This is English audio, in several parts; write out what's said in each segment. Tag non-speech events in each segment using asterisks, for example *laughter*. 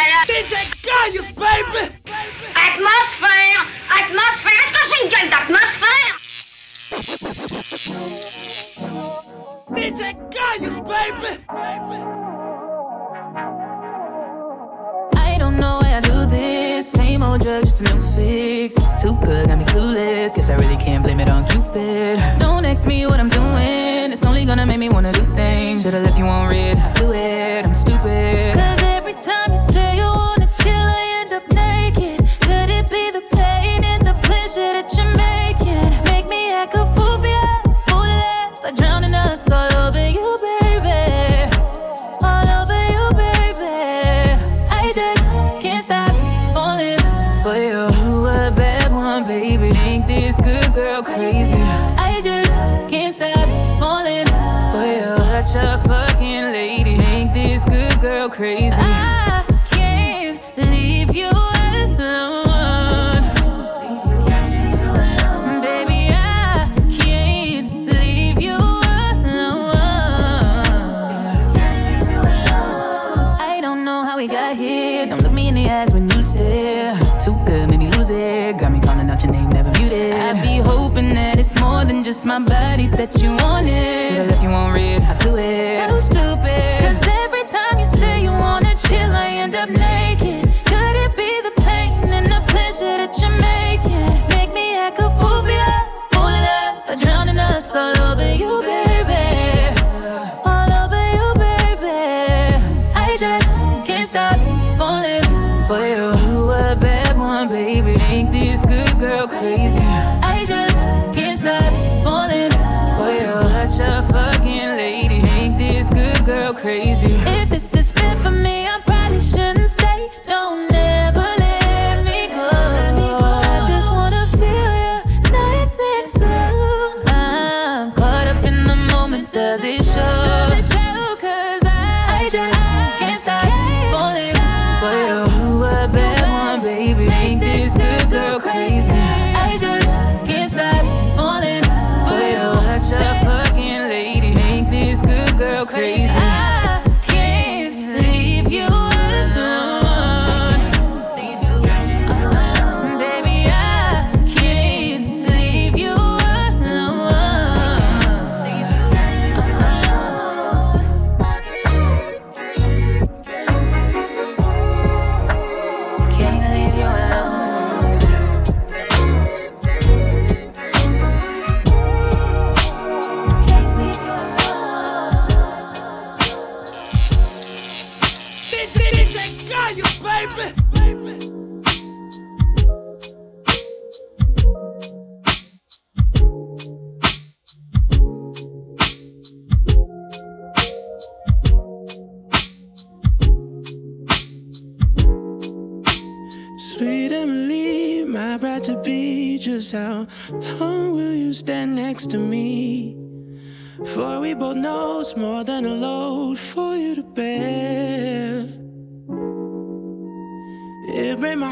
Voilà. DJ Caius, baby! Atmosphère! Atmosphère! Est-ce que j'ai une gueule d'atmosphère? DJ Caius, baby! I don't know why I do this. Same old drug, just a new fix. Too good, got me clueless. Guess I really can't blame it on Cupid. Don't ask me what I'm doing. It's only gonna make me wanna do things. Should've left you on red. Do it.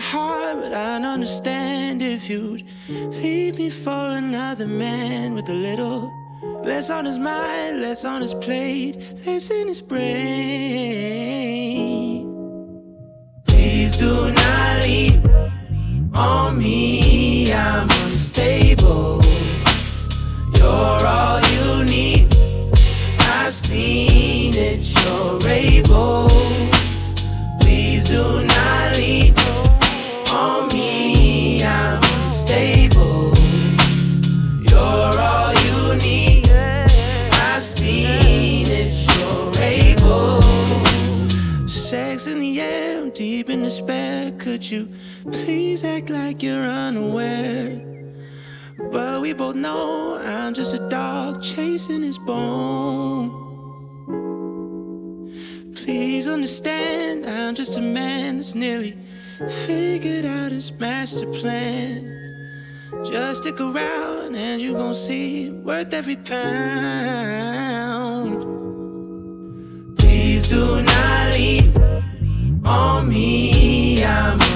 heart, but I'd understand if you'd leave me for another man with a little less on his mind, less on his plate, less in his brain. Please do not lean on me. You please act like you're unaware? But we both know I'm just a dog chasing his bone. Please understand, I'm just a man that's nearly figured out his master plan. Just stick around and you gon' see worth every pound. Please do not lean on me. I'm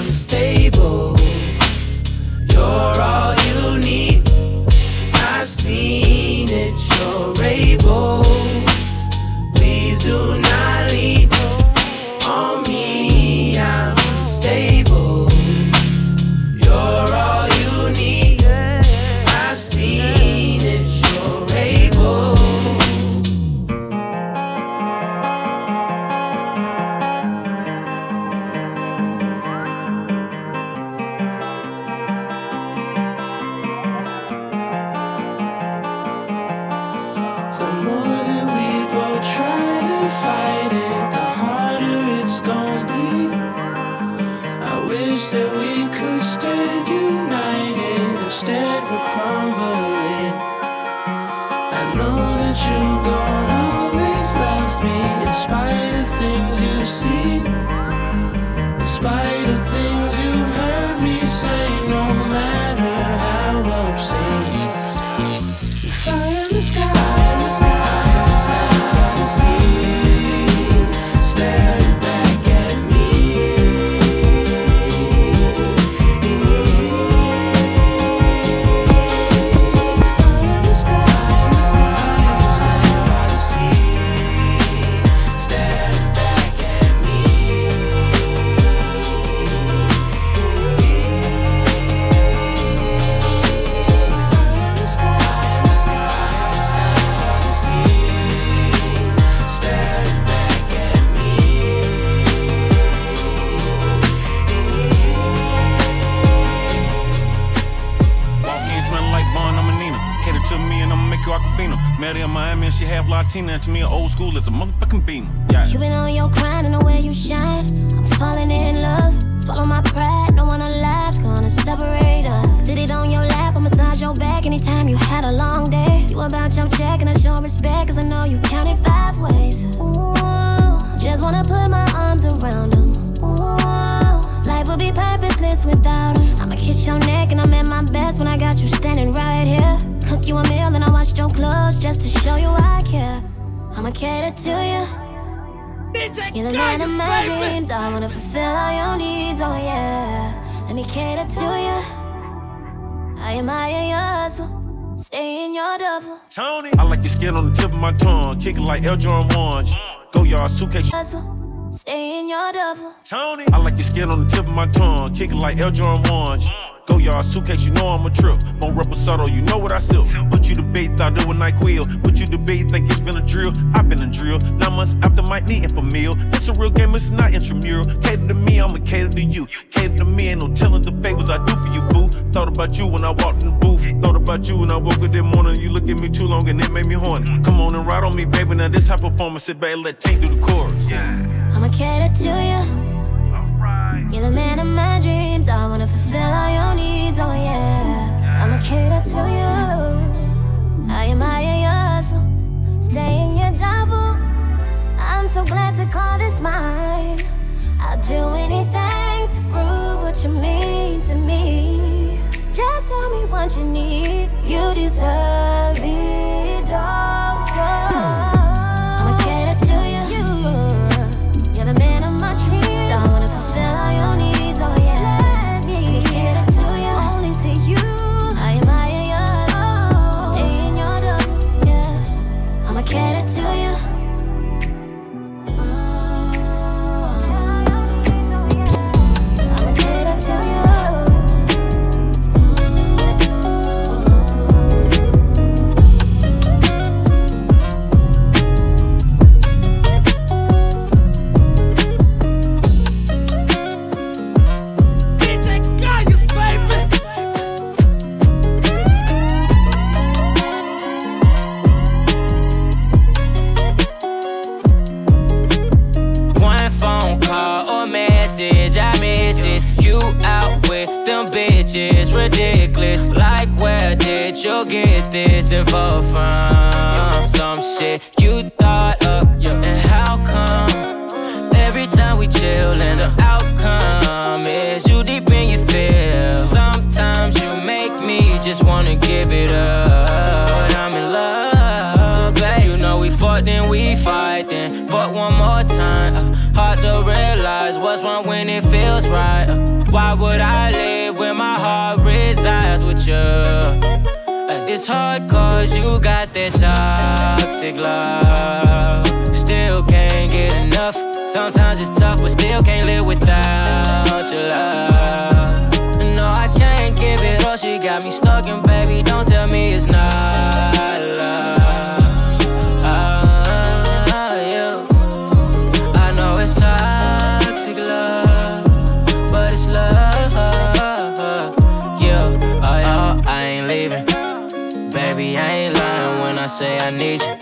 you're all you need. I've seen it, you're able. Please do Tina to me old school is a motherfucking beam. Yeah. You been on your grind and the way you shine. I'm falling in love. Swallow my pride. No one alive's gonna separate us. Sit it on your lap, I massage your back anytime you had a long day. You about your check and I show respect, cause I know you counted five ways. Ooh, just wanna put my arms around them. Ooh, life would be purposeless without them. I'ma kiss your neck and I'm at my best when I got you standing right here. Cook you a meal and I washed your clothes just to show you I care. I'ma cater to you. You're the man of my dreams. I wanna fulfill all your needs. Oh yeah, let me cater to you. I admire your hustle. Stay in your double. Tony, I like your skin on the tip of my tongue, kicking like Air Jordan ones. Goyard suitcase. Hustle. Stay in your double. Tony, I like your skin on the tip of my tongue, kicking like Air Jordan. Goyard suitcase, you know I'm a trip. More reposado, you know what I sell. Put you to bait, thought it was NyQuil. Put you to bait, think it's been a drill. I've been a drill. Nine months after my knee for meal. It's a real game, it's not intramural. Cater to me, I'ma cater to you. Cater to me, ain't no telling the favors I do for you, boo. Thought about you when I walked in the booth. Thought about you when I woke up that morning. You look at me too long and it made me horny. Come on and ride on me, baby. Now this high performance, sit back, let Tink do the chorus. Yeah. I'ma cater to you. You're the man of my dreams. I wanna fulfill all your needs. Oh yeah, I'ma cater to you. I admire your hustle. Stay in your double. I'm so glad to call this mine. I'll do anything to prove what you mean to me. Just tell me what you need. You deserve it all. So. Hmm. Info from some shit you thought up. Yeah. And how come every time we chill and the outcome is you deep in your feel? Sometimes you make me just wanna give it up. But I'm in love, babe. You know we fought, then we fight, then fought one more time. Uh, hard to realize what's wrong when it feels right. Uh, why would I live when my heart resides with you? It's hard cause you got that toxic love. Still can't get enough. Sometimes it's tough, but still can't live without your love. No, I can't give it all. She got me stuck, and baby, don't tell me it's not say I need you.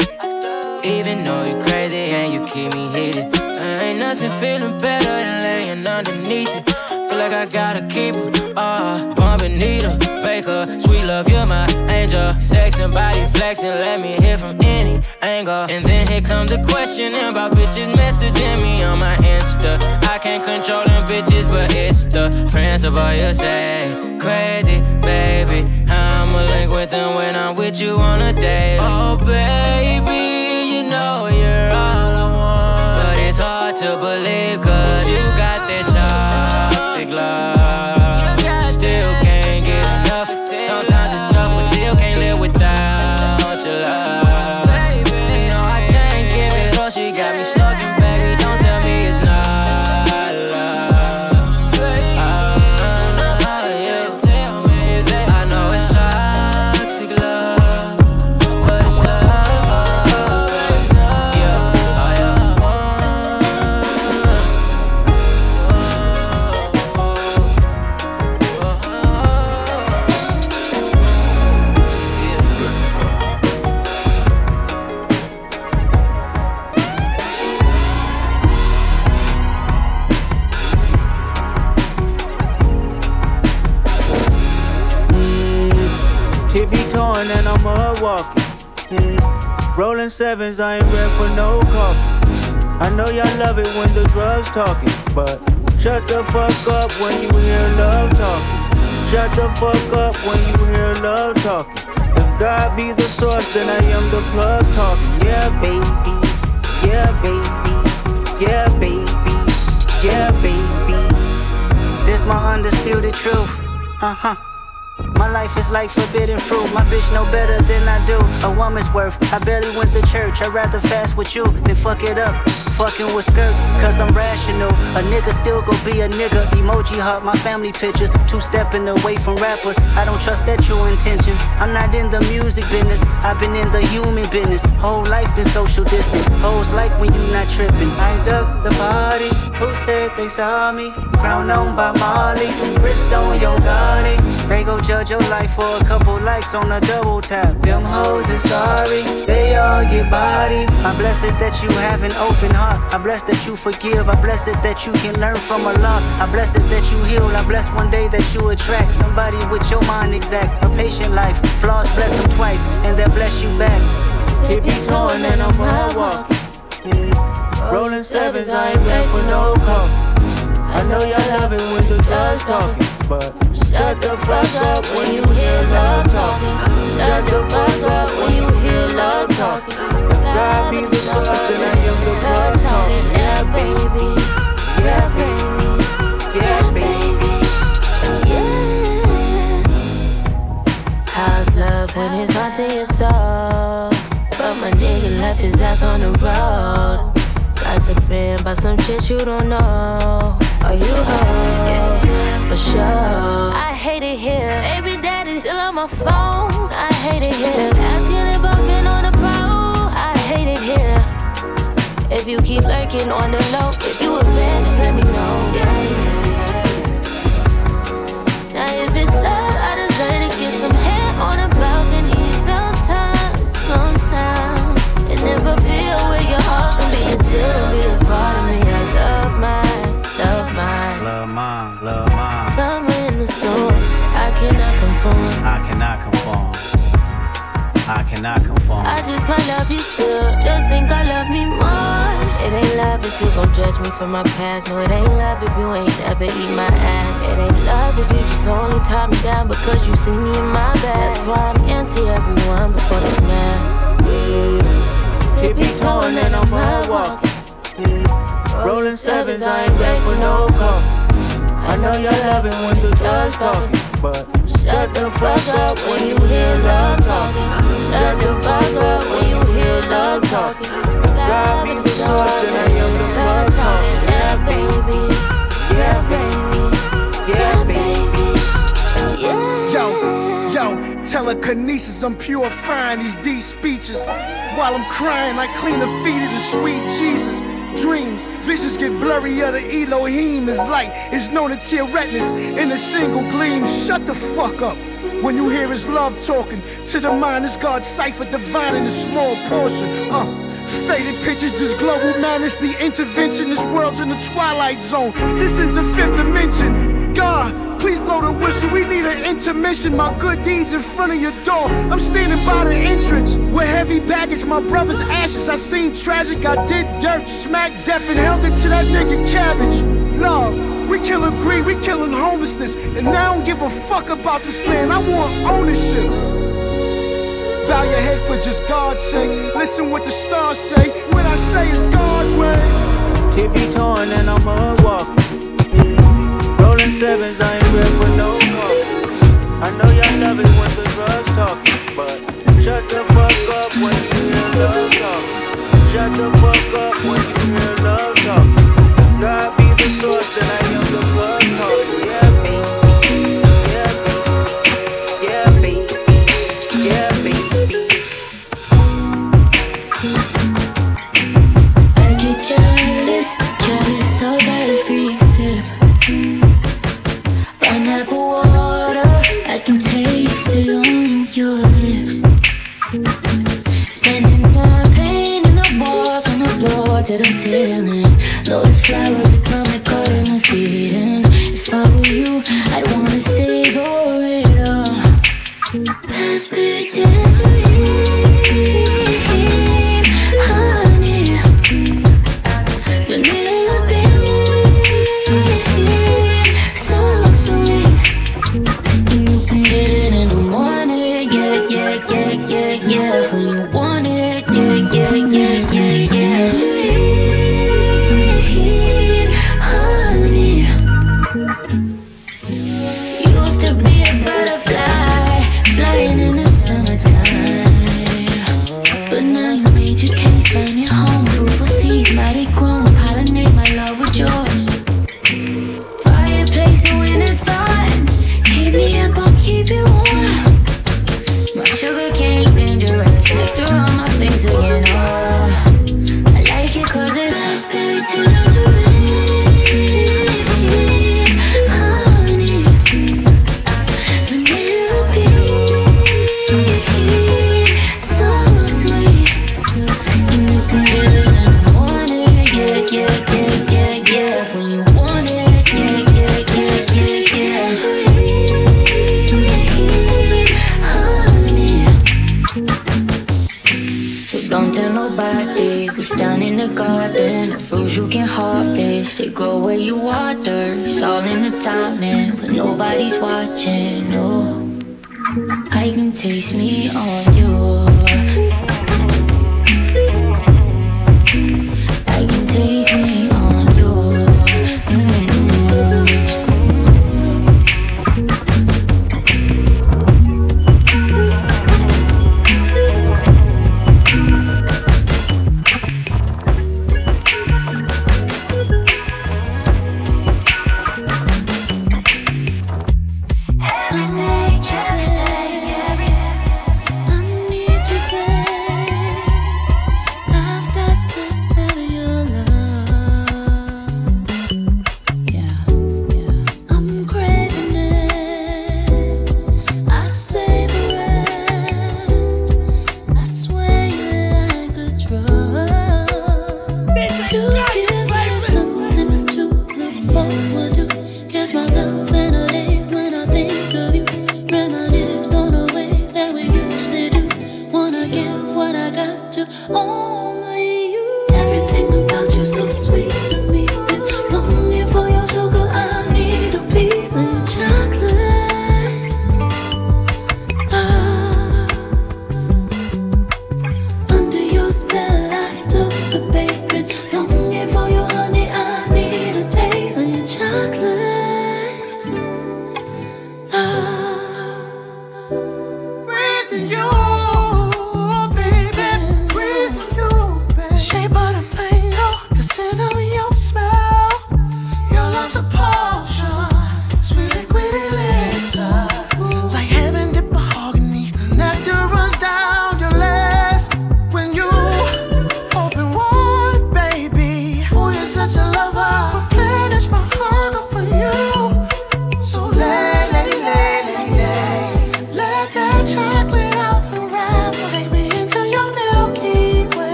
Even though you crazy and you keep me heated. There ain't nothing feeling better than laying underneath it. Feel like I gotta keep her. Uh, bumping, need her, Sweet love, you're my angel. Sex and body flexing, let me hear from any angle. And then here comes the question about bitches messaging me on my Insta. I can't control them bitches, but it's the principle you say. Crazy, baby. I'ma link with them when I'm with you on a date. Oh, baby, you know you're all I want. But it's hard to believe, cause you got that toxic love. Sevens, I ain't ready for no coffee. I know y'all love it when the drugs talking, but shut the fuck up when you hear love talking. Shut the fuck up when you hear love talking. If God be the source, then I am the plug talking. Yeah, baby. Yeah, baby. Yeah, baby. Yeah, baby. This my undisputed truth. Uh huh. My life is like forbidden fruit. My bitch know better than I do. A woman's worth. I barely went to church. I'd rather fast with you than fuck it up. Fucking with skirts, cause I'm rational. A nigga still gon' be a nigga. Emoji heart, my family pictures. Two stepping away from rappers. I don't trust that true intentions. I'm not in the music business. I've been in the human business. Whole life been social distant. Hoes like when you not tripping. I dug the party. Who said they saw me? Crown on by Molly. Wrist on your body. They gon' judge your life for a couple likes on a double tap. Them hoes is sorry. They all get body. I'm blessed that you have an open heart. I bless that you forgive. I bless it that you can learn from a loss. I bless it that you heal. I bless one day that you attract somebody with your mind exact. A patient life. Flaws bless them twice, and they bless you back. Keep me torn and I'm walking. Rolling sevens, I ain't ready for no coffee. I know y'all love it when the drugs talking, but shut the fuck up when you hear love talking. Shut the fuck up when you hear love talking. God be the source, then I am the blood talking. Yeah, baby. Yeah, baby. Yeah, baby. Yeah. How's love when it's haunting your soul? But my nigga left his ass on the road. Gossiping about some shit you don't know. Are you home? Yeah, for sure. I hate it here. Baby daddy still on my phone. I hate it here. Asking if I've been on the pro. I hate it here. If you keep lurking on the low, if you a fan, just let me cannot conform. I just might love you still. Just think I love me more. It ain't love if you gon' judge me for my past. No, it ain't love if you ain't ever eat my ass. It ain't love if you just only tie me down because you see me in my best. That's why I'm anti everyone before this mask. Keep me torn and I'm hard walking. Mm. Rolling sevens, I ain't ready for no coffee. I know you're loving when the drugs talking, but shut the fuck up when you hear love talking. Shut the fuck up when you hear love talking. God be the source, then I am the blood talking. Yeah, baby. Yeah, baby. Yeah, baby. Yeah. Yo, yo, telekinesis, I'm purifying these deep speeches. While I'm crying, I clean the feet of the sweet Jesus. Dreams, visions get blurry, of the Elohim is light. It's known to tear retinas in a single gleam. Shut the fuck up. When you hear his love talking to the mind, is God's cipher divine in a small portion. Uh, faded pictures, this global madness, the intervention. This world's in the twilight zone. This is the fifth dimension. God, please blow the whistle. We need an intermission. My good deeds in front of your door. I'm standing by the entrance with heavy baggage. My brother's ashes. I seen tragic. I did dirt, smack death, and held it to that nigga cabbage. love. We killing greed, we killing homelessness. And now I don't give a fuck about this land. I want ownership. Bow your head for just God's sake. Listen what the stars say. What I say is God's way. Tippy torn and I'm a walker. Rolling sevens, I ain't ready for no coffee. I know y'all love it when the drugs talking, but shut the fuck up when you hear love talking. Shut the fuck up when you hear love talking. God be the source, then I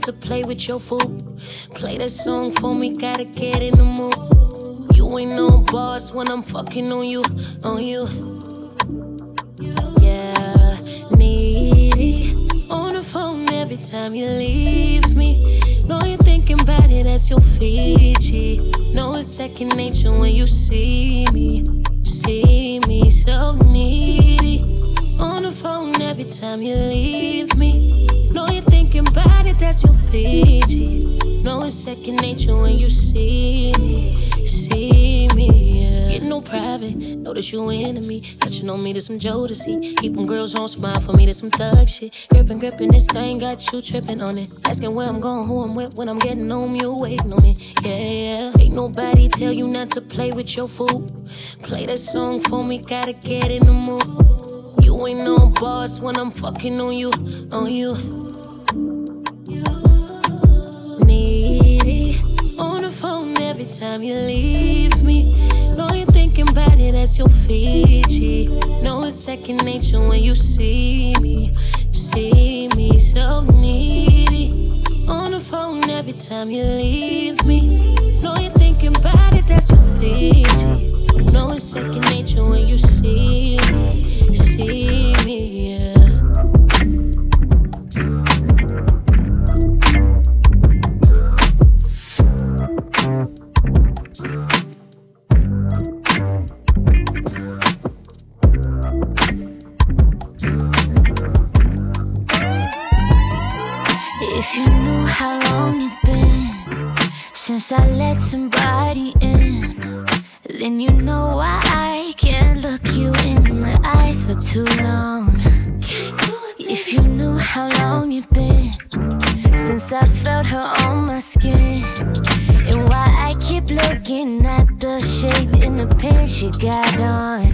not to play with your food. Play that song for me, gotta get in the mood. You ain't no boss when I'm fucking on you, on you. Yeah, needy on the phone every time you leave me. Know you're thinking about it, that's your Fiji. Know it's second nature when you see me. See me so needy. On the phone every time you leave me. Know you're thinking about it, that's your Fiji. Know it's second nature when you see me. See me, yeah. Get no private, notice you into me. Touching on me to some Jodeci. Keep them girls on smile for me to some thug shit. Gripping, gripping, this thing got you tripping on it. Asking where I'm going, who I'm with, when I'm getting home, you waiting on it. Yeah, yeah. Ain't nobody tell you not to play with your food. Play that song for me, gotta get in the mood. You ain't no boss when I'm fucking on you, on you. Needy on the phone every time you leave me. Know you're thinking about it, that's your Fiji. Know it's second nature when you see me. See me so needy. On the phone every time you leave me. Know you're thinking about it, that's your Fiji. Know it's second nature when you see me. If you knew how long it's been since I let somebody in, then you know why I can't look you eyes for too long. If you knew how long it's been since I felt her on my skin, and why I keep looking at the shape in the pants she got on.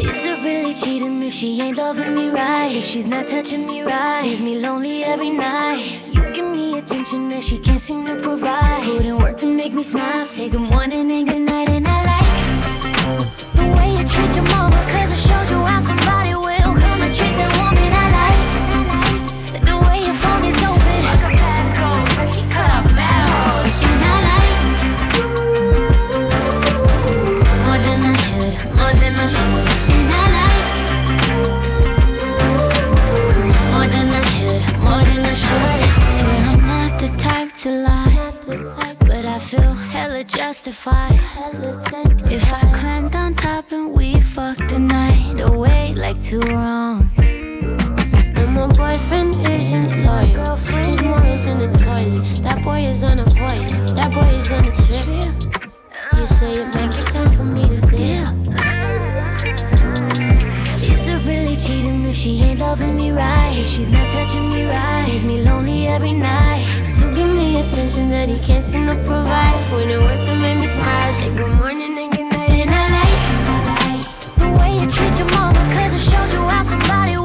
Is it really cheating if she ain't loving me right? If she's not touching me right, leaves me lonely every night. You give me attention that she can't seem to provide. Put in work to make me smile, say good morning and good night, and I like the way treat your mama, justified. If I climbed on top and we fucked the night away like two wrongs. And my boyfriend isn't loyal. His morals in the toilet. That boy is on a voyage. That boy is on a trip. You say it make it time for me to clear. Is it really cheating if she ain't loving me right? If she's not touching me right, leaves me lonely every night. Give me attention that he can't seem to provide. When it works, it make me smile. Say good morning and good night, and I like, I like the way you treat your mama, cause it shows you how somebody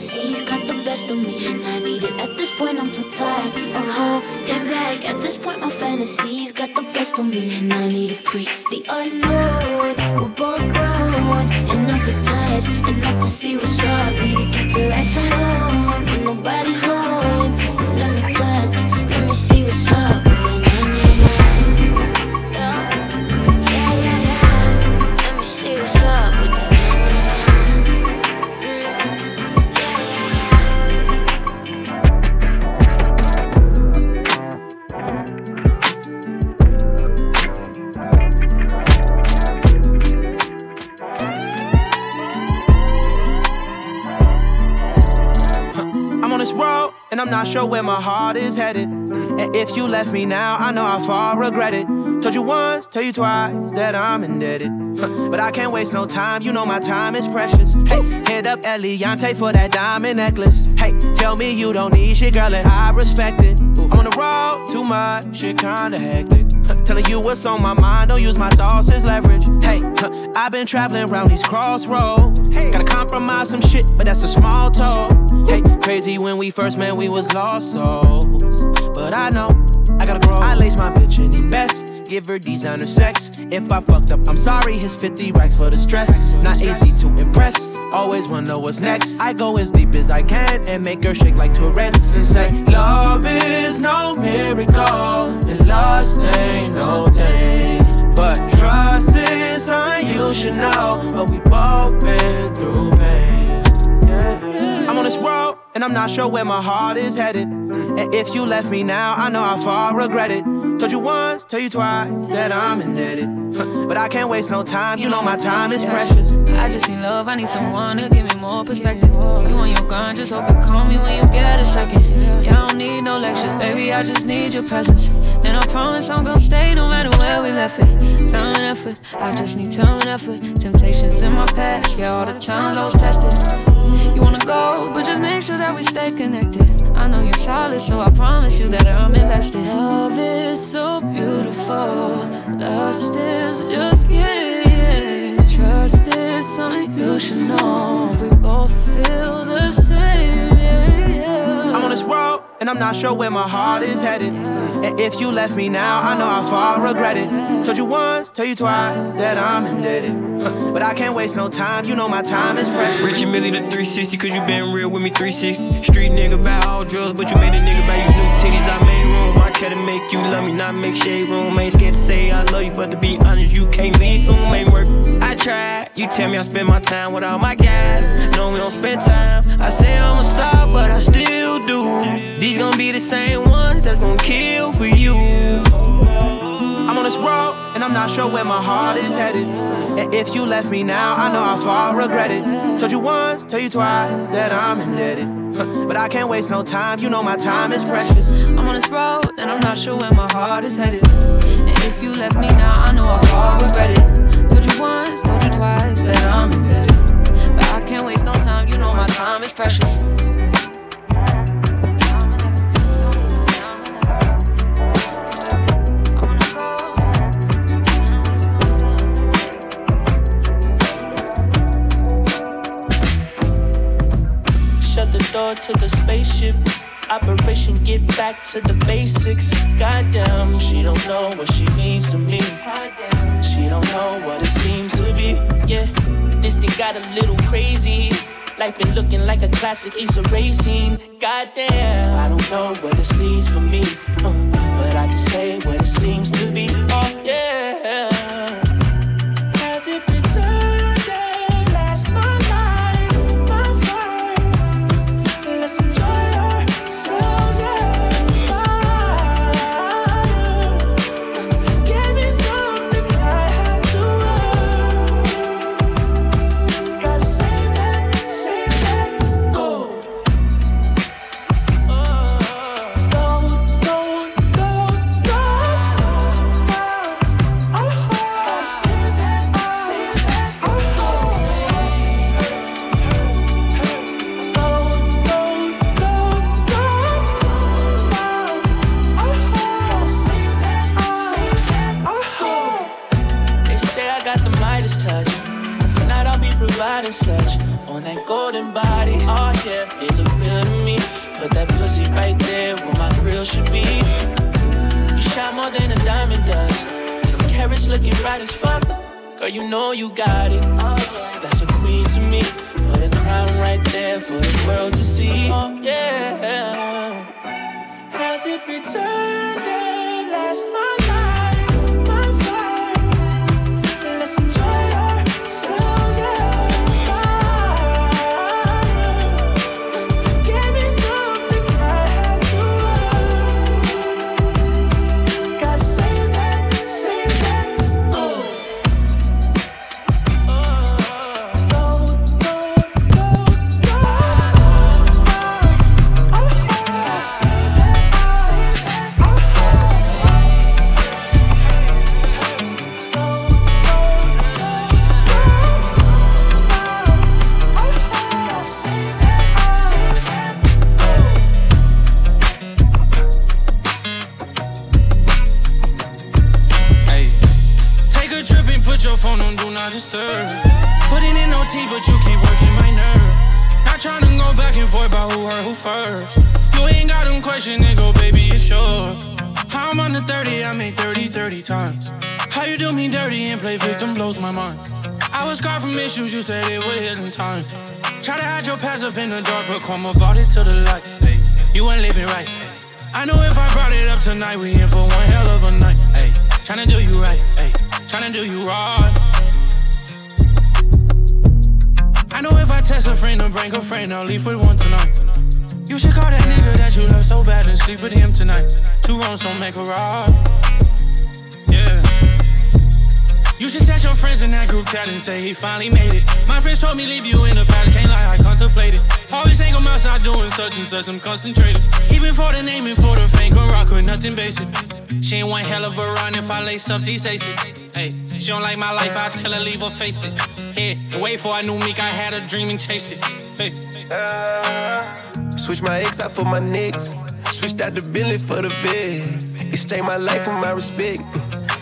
my got the best of me, and I need it. At this point, I'm too tired of holding back. At this point, my fantasies got the best of me, and I need a pre. The unknown, we're both grown enough to touch, enough to see what's up. Need to get to rest alone when nobody's home. Where my heart is headed. And if you left me now, I know how far I regret it. Told you once, tell you twice that I'm indebted. but I can't waste no time, you know my time is precious. Hey, hand up Eliantte for that diamond necklace. Hey, tell me you don't need shit, girl, and I respect it. I'm on the road too much, shit kinda hectic. Telling you what's on my mind, don't use my thoughts as leverage. Hey, I've been traveling around these crossroads. Hey. Gotta compromise some shit, but that's a small toll. Hey, crazy when we first met, we was lost souls. But I know I gotta grow. I lace my bitch in the best. Give her designer sex. If I fucked up, I'm sorry. His 50 racks for the stress. Not easy to impress. Always wanna know what's next. I go as deep as I can and make her shake like Tourette's and say, Love is no miracle, and lust ain't no thing. But trust is something you should know. But we both been through pain. Yeah. I'm on this road, and I'm not sure where my heart is headed. And if you left me now, I know how far I regret it. Told you once, tell you twice that I'm indebted. but I can't waste no time, you know my time is precious. I just need love, I need someone to give me more perspective. Oh, you on your grind, just hope you call me when you get a second. Yeah, I don't need no lectures, baby, I just need your presence. And I promise I'm gonna stay no matter where we left it. Time and effort, I just need time and effort. Temptations in my past, yeah, all the times I was tested. You wanna go, but just make sure that we stay connected. I know you're solid, so I promise you that I'm invested. Love is so beautiful. Lust is just yes. Trust is something you should know. We both feel and I'm not sure where my heart is headed. And if you left me now, I know how far regret it. Told you once, tell you twice that I'm indebted. *laughs* but I can't waste no time, you know my time is precious. Rich and Millie the 360, cause you been real with me 360. Street nigga buy all drugs, but you made a nigga buy you new titties. I made I care to make you love me, not make shade room. Ain't scared to say I love you, but to be honest, you can't leave soon, ain't work. I tried, you tell me I spend my time with all my guys. No, we don't spend time. I say I'm a star, but I still do. These gonna be the same ones that's gonna kill for you. I'm on this road, and I'm not sure where my heart is headed. And if you left me now, I know how far I regret it. Told you once, tell you twice that I'm indebted. but I can't waste no time, you know my time is precious. I'm on this road, and I'm not sure where my heart is headed. And if you left me now, I know how far I regret it. Told you once, told you twice that I'm indebted. But I can't waste no time, you know my time is precious. Door to the spaceship. Operation get back to the basics. Goddamn, she don't know what she means to me. She don't know what it seems to be. Yeah, this thing got a little crazy. Life been looking like a classic, it's a racing. Goddamn, I don't know what this leads for me. Uh, but I can say what it seems to be. Oh, yeah. Looking right as fuck. Girl, you know you got it. That's a queen to me. Put a crown right there for the world to see. Yeah. Has it returned I made 30, 30 times. How you do me dirty and play victim blows my mind. I was scarred from issues, you said it would hit in time. Try to hide your past up in the dark, but come about it to the light. Hey, you ain't living right. I know if I brought it up tonight, we in for one hell of a night. Hey, tryna do you right. Hey, tryna do you right. I know if I test a friend or bring a friend, I'll leave with one tonight. You should call that nigga that you love so bad and sleep with him tonight. Two wrongs don't make a right. Yeah. You should text your friends in that group chat and say he finally made it. My friends told me leave you in the past, can't lie, I contemplated. Always think I'm outside doing such and such, I'm concentrated. Even for the name and for the fame, gon' rock with nothing basic. She ain't one hell of a run if I lace up these aces. Hey, she don't like my life, I tell her leave her face it. Hey, and wait for I knew Meek, I had a dream and chase it. Hey. Switch my ex out for my nicks. Switched out the Bentley for the Vic. Exchange my life for my respect.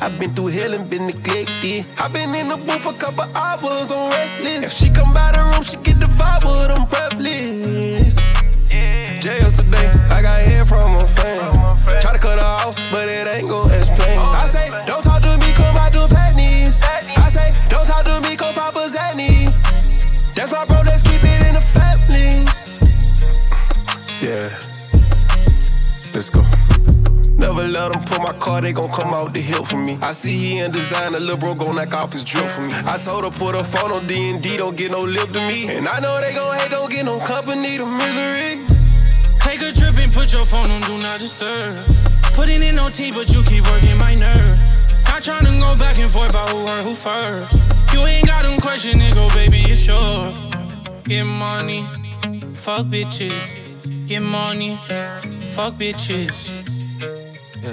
I've been through hell and been neglected. I've been in the booth for a couple hours on restless. If she come by the room, she get the vibe with them breathless. Jail today, I got head from a fan. Try to cut her off, but it ain't gon' explain. I say, don't talk to me, come out to pennies. I say, don't talk to me, come Papa Zanny. That's my bro, let's keep it in the family. Yeah, let's go. Never let them pull my car, they gon' come out the hill for me. I see he in design, a little bro gon' knock off his drill for me. I told her put her phone on D&D, don't get no lip to me. And I know they gon' hate, don't get no company to misery. Take a trip and put your phone on do not disturb. Putting in no tea, but you keep working my nerves. Not trying to go back and forth about who hurt who first. You ain't got them question, nigga, baby, it's yours. Get money, fuck bitches. Get money, fuck bitches.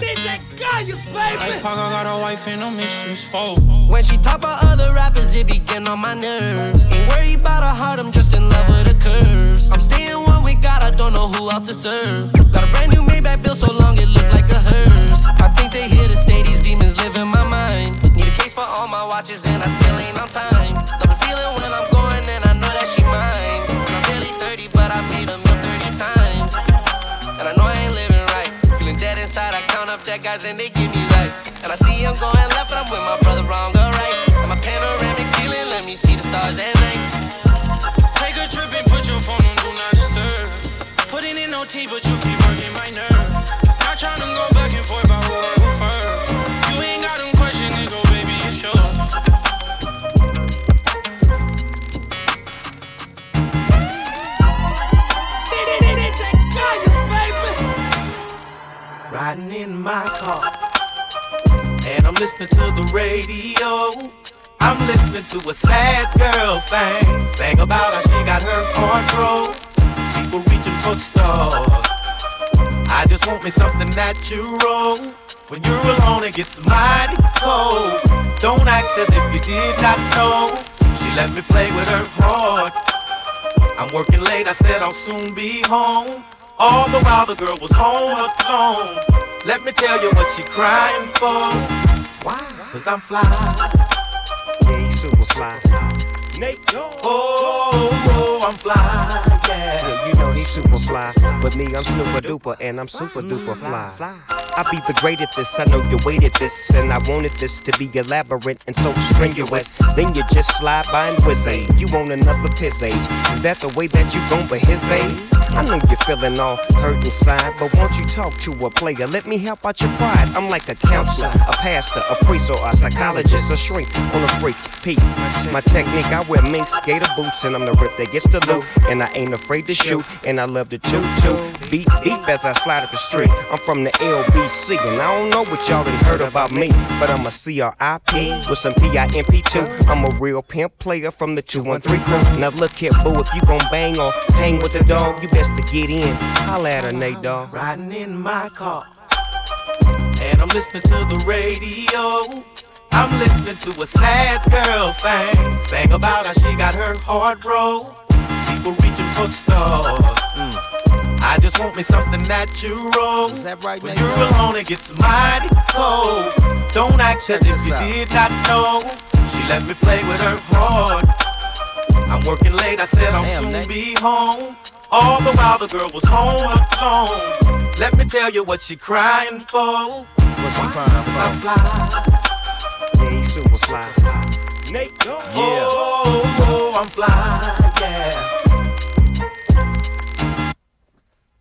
DJ Gaius, baby. Like Pac, I got a wife and no missions. Oh. When she talk about other rappers, it be getting on my nerves. Ain't worried about her heart, I'm just in love with the curves. I'm staying one we got, I don't know who else to serve. Got a brand new Maybach bill so long it look like a hearse. I think they here to stay, these demons live in my mind. Need a case for all my watches and I still ain't on time. Love the feeling when Count guys and they give me life. And I see I'm going left, but I'm with my brother wrong or right. And my panoramic ceiling, let me see the stars at night. Take a trip and put your phone on do not disturb. Putting in no tea, but you keep working my nerves. Not trying to go back and forth Riding in my car, and I'm listening to the radio. I'm listening to a sad girl sing, sang about how she got her heart broke. People reaching for stars. I just want me something natural. When you're alone, it gets mighty cold. Don't act as if you did not know. She let me play with her heart. I'm working late, I said I'll soon be home. All the while the girl was home alone. Let me tell you what she crying for. Why? Cause I'm fly. Yeah, super fly. Nate, oh, oh, I'm fly, yeah. Yeah, you know he's super fly. But me, I'm super duper, and I'm super duper fly. I be the great at this, I know you waited this, and I wanted this to be elaborate and so strenuous. Then you just slide by and whiz a. You want another piss age. Is that the way that you gon' his age? I know you're feeling all hurt inside, but won't you talk to a player? Let me help out your pride. I'm like a counselor, a pastor, a priest, or a psychologist, a shrink on a freak. Peep, my technique, I wear mink skater boots, and I'm the rip that gets the loot. And I ain't afraid to shoot, and I love to toot toot. Beat beep as I slide up the street. I'm from the LBC, and I don't know what y'all done heard about me, but I'm a CRIP with some PIMP2. I'm a real pimp player from the 213 crew. Now look here, boo, if you gon' bang or hang with the dog, you best to get in. Holla at her, Nate Dogg. Riding in my car, and I'm listening to the radio. I'm listening to a sad girl sing, sang about how she got her heart broke. People reaching for stars. I just want me something natural. Is that right, when you're alone, it gets mighty cold. Don't act as if you did not know. She let me play with her heart. I'm working late, I said I'll Damn, soon Nate. be home. All the while the girl was home alone. Let me tell you what she crying for. What you crying for? I'm fly. Yeah, super fly. Nate, oh, oh, oh, I'm fly, yeah.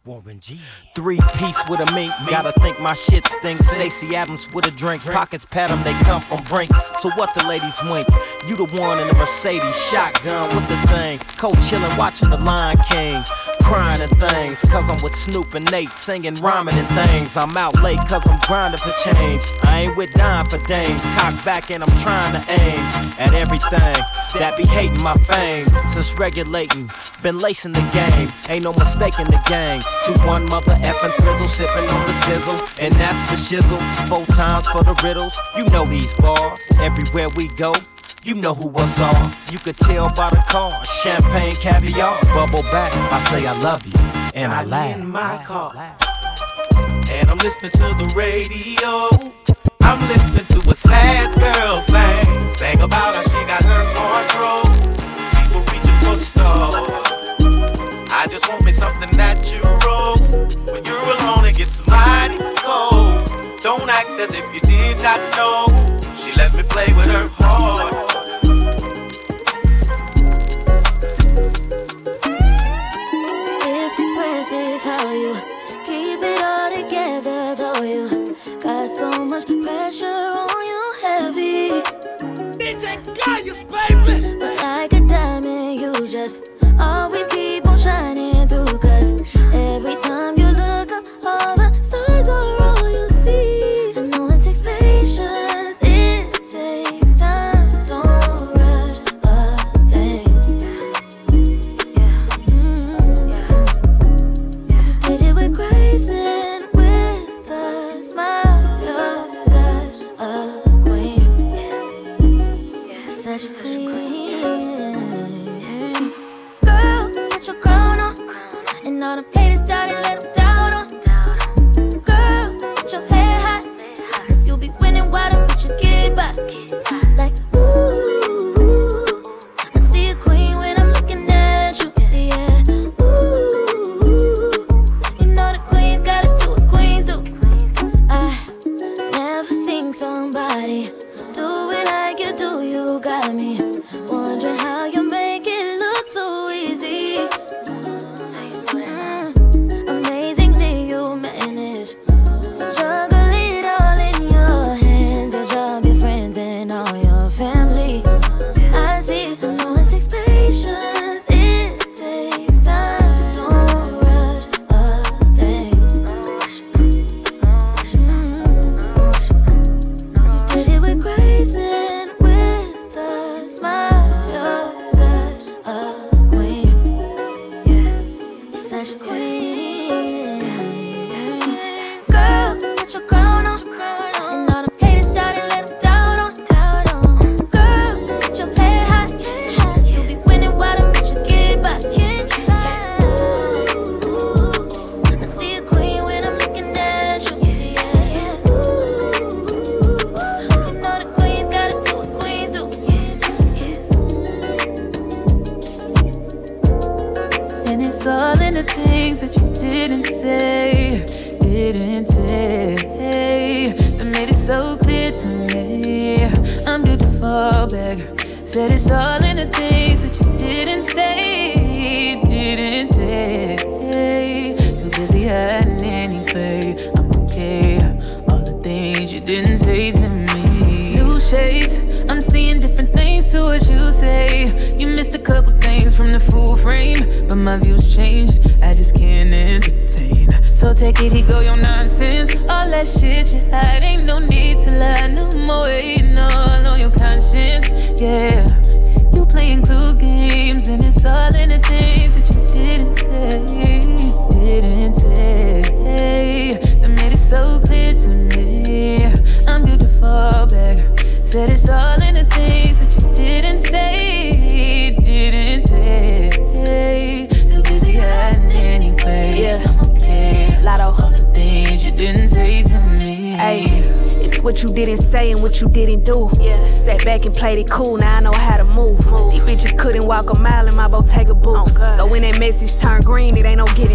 Warren G. Three piece with a mink. Gotta think my shit stinks. Stacy Adams with a drink. Pockets pat 'em, they come from brink. So what the ladies wink? You the one in the Mercedes. Shotgun with the thing. Cold chillin', watching the Lion King. Crying and things. Cause I'm with Snoop and Nate. Singing, rhyming and things. I'm out late cause I'm grinding for change. I ain't with dime for dames. Cock back and I'm trying to aim at everything that be hating my fame. Since regulating, been lacing the game. Ain't no mistake in the game. Two one mother effing thrizzle, sipping on the sizzle. And that's the shizzle. Four times for the riddles. You know these bars. Everywhere we go. You know who us are. You could tell by the car. Champagne, caviar, bubble back. I say I love you, and I laugh. in my car. And I'm listening to the radio. I'm listening to a sad girl sing. Sang about how she got her heart broke. People reaching for stars. I just want me something natural. Gets mighty cold. Don't act as if you did not know. She let me play with her heart. It's impressive how you keep it all together, though you got so much pressure on you, heavy. DJ Gaius, baby!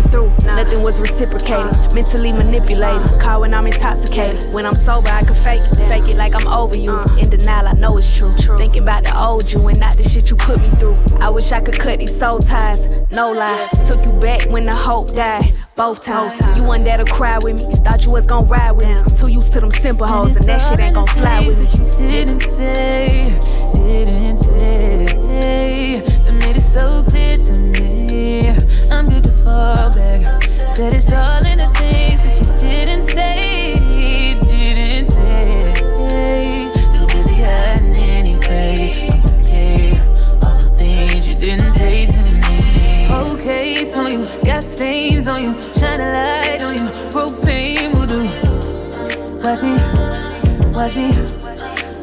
Through. Nothing was reciprocated, mentally manipulated. Call when I'm intoxicated. When I'm sober, I can fake it. Fake it like I'm over you. Uh. In denial, I know it's true. Thinking about the old you and not the shit you put me through. I wish I could cut these soul ties, no lie. Took you back when the hope died both times. You one that'll cry with me, thought you was gon' ride with me. Too used to them simple hoes, and that shit ain't gon' fly with me. You didn't say, didn't say, that made it so clear to me. I'm good to fall back. Said it's all in the things that you didn't say, didn't say. Too busy hiding anyway. Okay, all the things you didn't say to me. Okay, so you got stains on you shine a light on you. Propane. Watch me, watch me,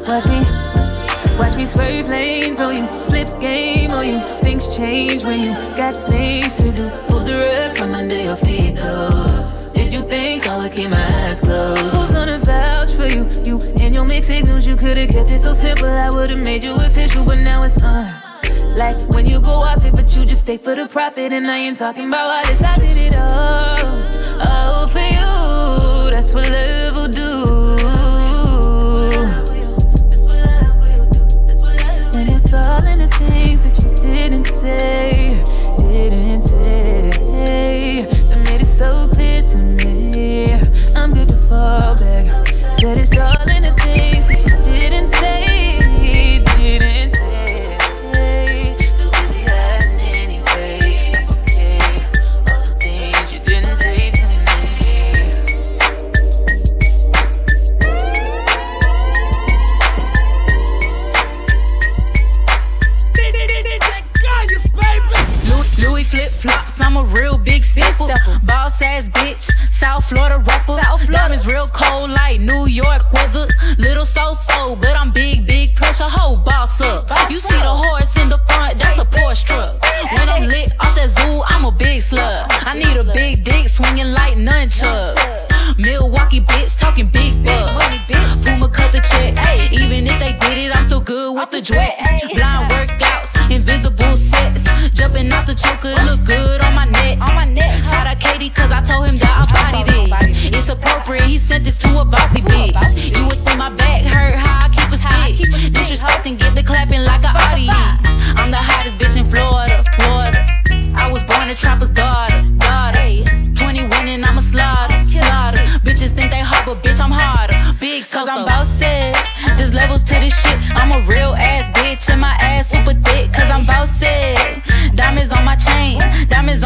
watch me. Watch me swerve lanes on you, flip game on you. Things change when you got things to do. Pull the rug from under your feet, though. Did you think I would keep my eyes closed? Who's gonna vouch for you? You and your mixed signals, you could've kept it so simple. I would've made you official, but now it's uh. Like when you go off it, but you just stay for the profit. And I ain't talking about all this, I did it all. All for you, that's what love say, didn't say. That made it so clear to me. I'm good to fall Boss ass bitch, South Florida rapper. South Florida. Diamonds real cold like New York weather. Little so so, but I'm big, big pressure. Whole boss up. You see the horse in the front, that's a Porsche truck. When I'm lit off that zoo, I'm a big slug. I need a big dick swinging like nunchucks. Milwaukee bitch talking big bucks. Puma cut the check. Even if they did it, I'm still good with the drip. Blind workouts, invisible sets. Jumping out the choker, look good on my neck. Shout Katie, cause I told him that I bodied it. It's appropriate, he sent this to a bossy bitch. You would think my back hurt, how I keep a stick. Disrespecting, get the clapping like an audience. I'm the hottest bitch in Florida, Florida. I was born a trapper's daughter, daughter. 21 and I'm a slaughter, slaughter. Bitches think they hard, but bitch, I'm harder. Big, cause I'm said. There's levels to this shit. I'm a real ass bitch, and my ass super thick, cause I'm bout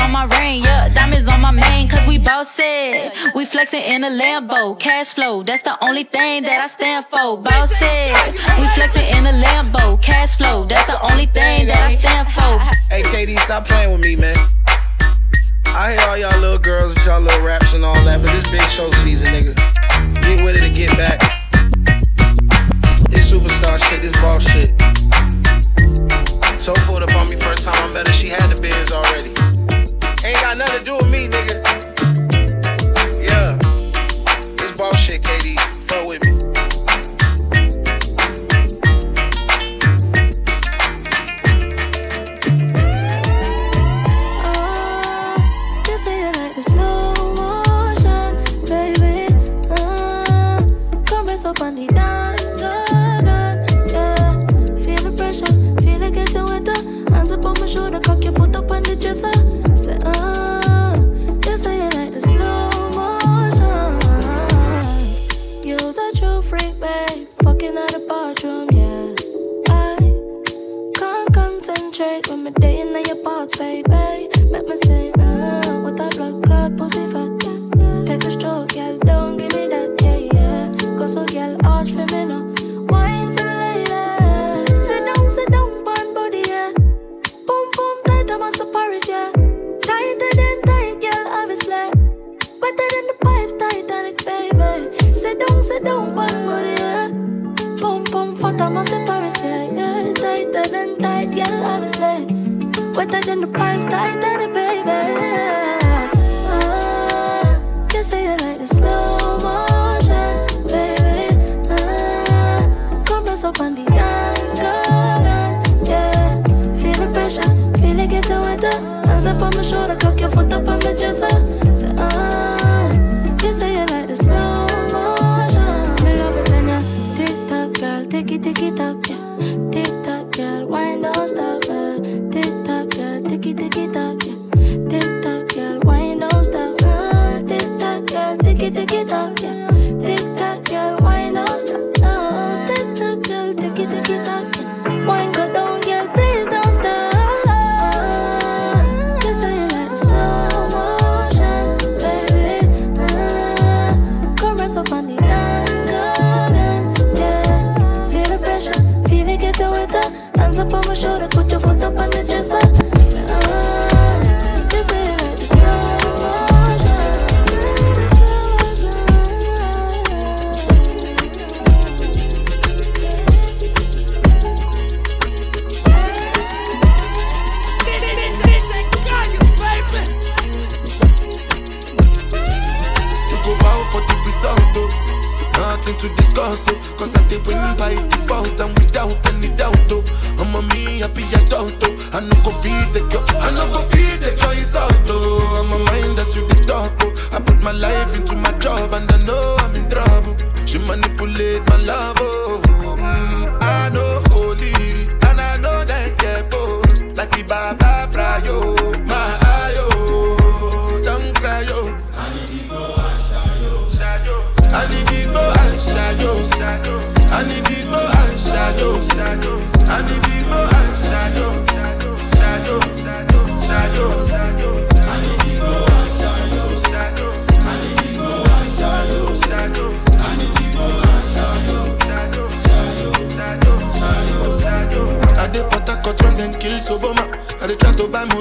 on my ring, yeah, diamonds on my mane, cause we bout said. We flexing in a Lambo, cash flow, that's the only thing that I stand for. Bout said. We flexing in a Lambo, cash flow, that's the only thing that I stand for. Hey, KD, stop playing with me, man. I hear all y'all little girls with y'all little raps and all that, but this big show season, nigga. Get with it and get back. This superstar shit, this boss shit. So pulled up on me first time I met her, she had the biz already. Got nothing to do with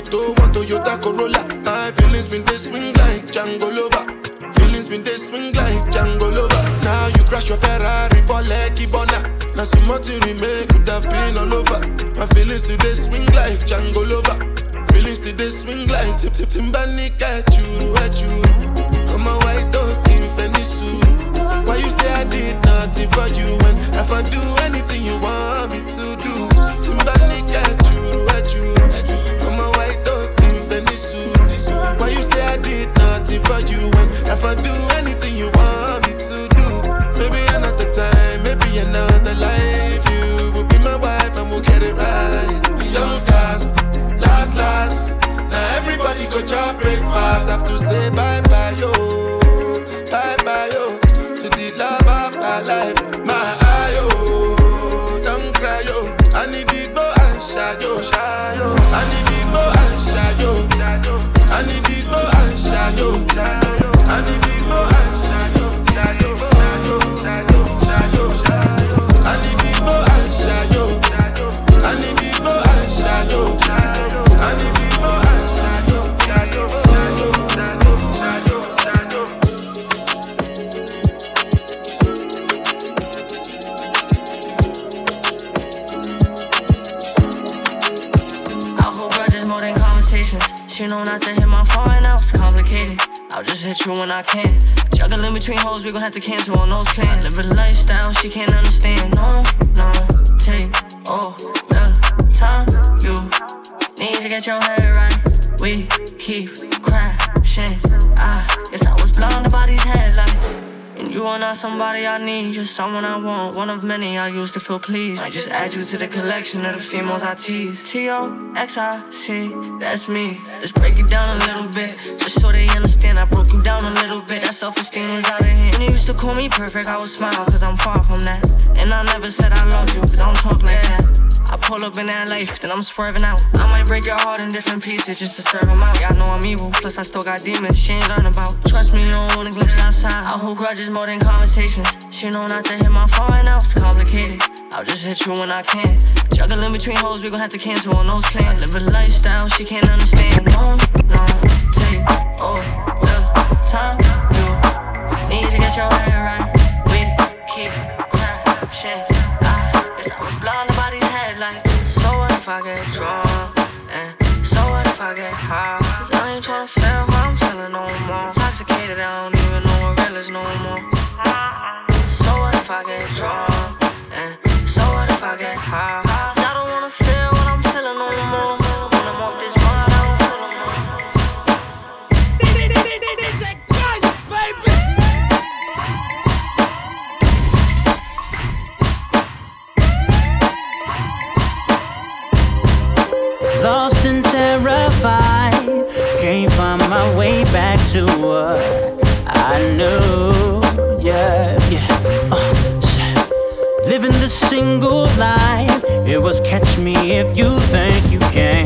moto, one Toyota Corolla. My feelings been they swing like Django Lover. Feelings been they swing like Django Lover. Now you crash your Ferrari for Lucky Bona. Now some more to remake could have been all over. My feelings today swing like Django Lover. Feelings today swing like Tip Tip Timbani you, at you. I'm a white dog in Fenisu. Why you say I did nothing for you when if I do anything you want me to do? Timbani at for you when if I do anything you want me to do? Maybe another time, maybe another life. You will be my wife and we'll get it right. Young cast, last, last. Now everybody go job breakfast. I have to say bye bye, yo. And I'll just hit you when I can. Juggling between hoes, we gon' have to cancel on those plans. Live a lifestyle she can't understand. No, no, take all the time you need to get your head right. We keep crashing. I guess I was blind by these headlights. You are not somebody I need, just someone I want. One of many I used to feel pleased. I just add you to the collection of the females I tease. T O X I C, that's me. Let's break it down a little bit, just so they understand. I broke you down a little bit. That self esteem was out of hand. When you used to call me perfect, I would smile, cause I'm far from that. And I never said I loved you, cause I don't talk like that. I pull up in that life, then I'm swerving out. I might break your heart in different pieces just to serve them out. Y'all know I'm evil, plus I still got demons she ain't learn about. Trust me, you don't want a glimpse outside. I hold grudges more than conversations. She know not to hit my phone, right now it's complicated. I'll just hit you when I can. Juggling between hoes, we gon' have to cancel on those plans. Live a lifestyle she can't understand. No, no, take all the time you need to get your head right. We keep crashing. Ah, I guess I was blinded I get drunk? And so what if I get high? Cause I ain't tryna feel how I'm feeling no more. Intoxicated, I don't even know what real is no more. So what if I get drunk? And so what if I get high? Terrified, can't find my way back to what I knew. Yeah, yeah. Uh, so, living the single life, it was catch me if you think you can.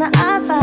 wanna I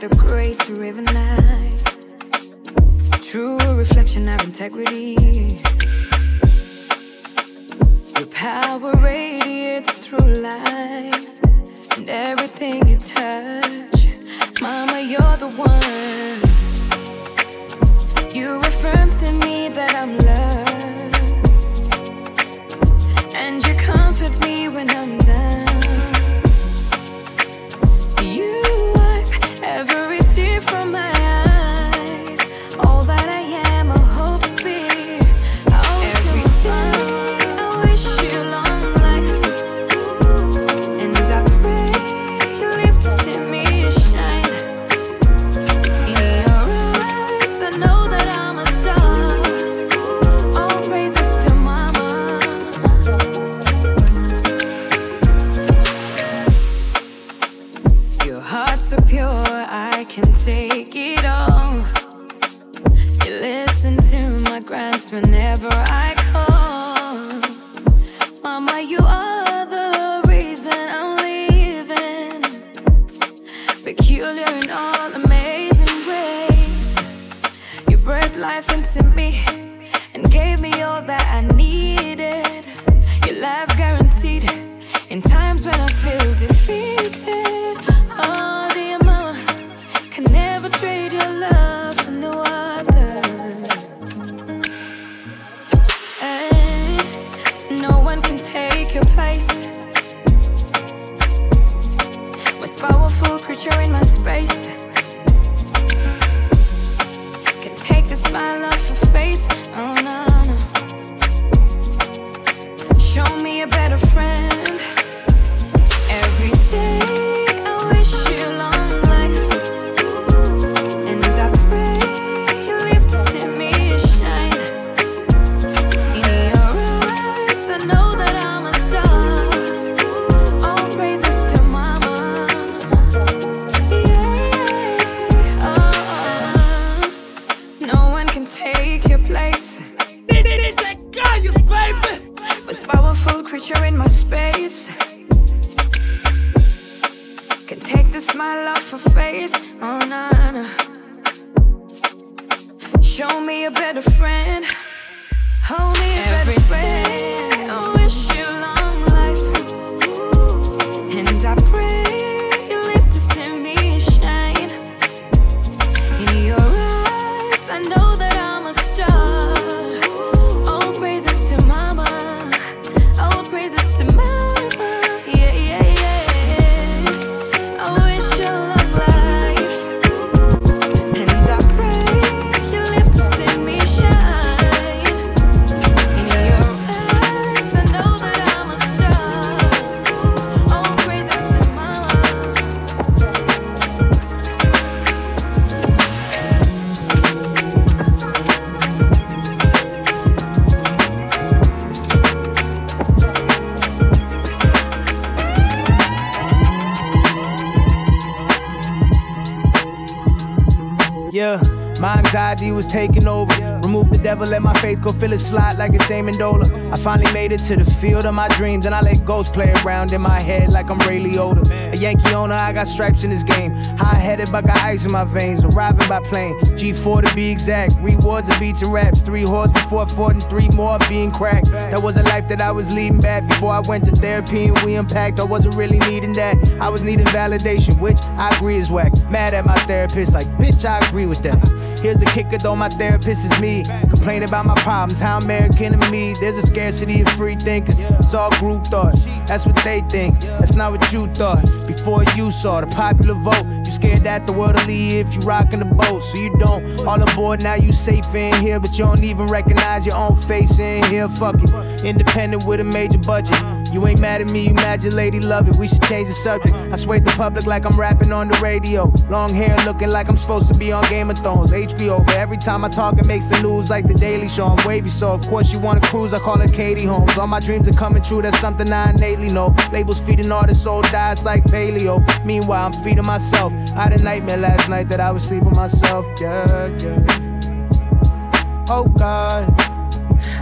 the great river Nile. True reflection of integrity. Yeah, my anxiety was taking over. Remove the devil, let my faith go feel it slide like it's Amendola. I finally made it to the field of my dreams, and I let ghosts play around in my head like I'm Ray Liotta. A Yankee owner, I got stripes in this game. High headed, but got ice in my veins. Arriving by plane, G4 to be exact. Rewards of beats and raps. Three whores before fought, and three more being cracked. That was a life that I was leading back before I went to therapy and we unpacked. I wasn't really needing that. I was needing validation, which I agree is whack. Mad at my therapist, like, bitch, I agree with that. Here's the kicker though, my therapist is me. Complain about my problems, how American to me. There's a scarcity of free thinkers. It's all group thought. That's what they think. That's not what you thought. Before you saw the popular vote, you scared that the world will leave if you rockin' the boat. So you don't. All aboard now, you safe in here, but you don't even recognize your own face in here. Fuck it. Independent with a major budget. You ain't mad at me, you mad your lady love it. We should change the subject. I sway the public like I'm rapping on the radio. Long hair looking like I'm supposed to be on Game of Thrones, HBO. But every time I talk, it makes the news like the Daily Show. I'm wavy, so of course you wanna cruise. I call it Katie Holmes. All my dreams are coming true, that's something I innately know. Labels feeding artists, soul diets like paleo. Meanwhile, I'm feeding myself. I had a nightmare last night that I was sleeping myself. Yeah, yeah. Oh God.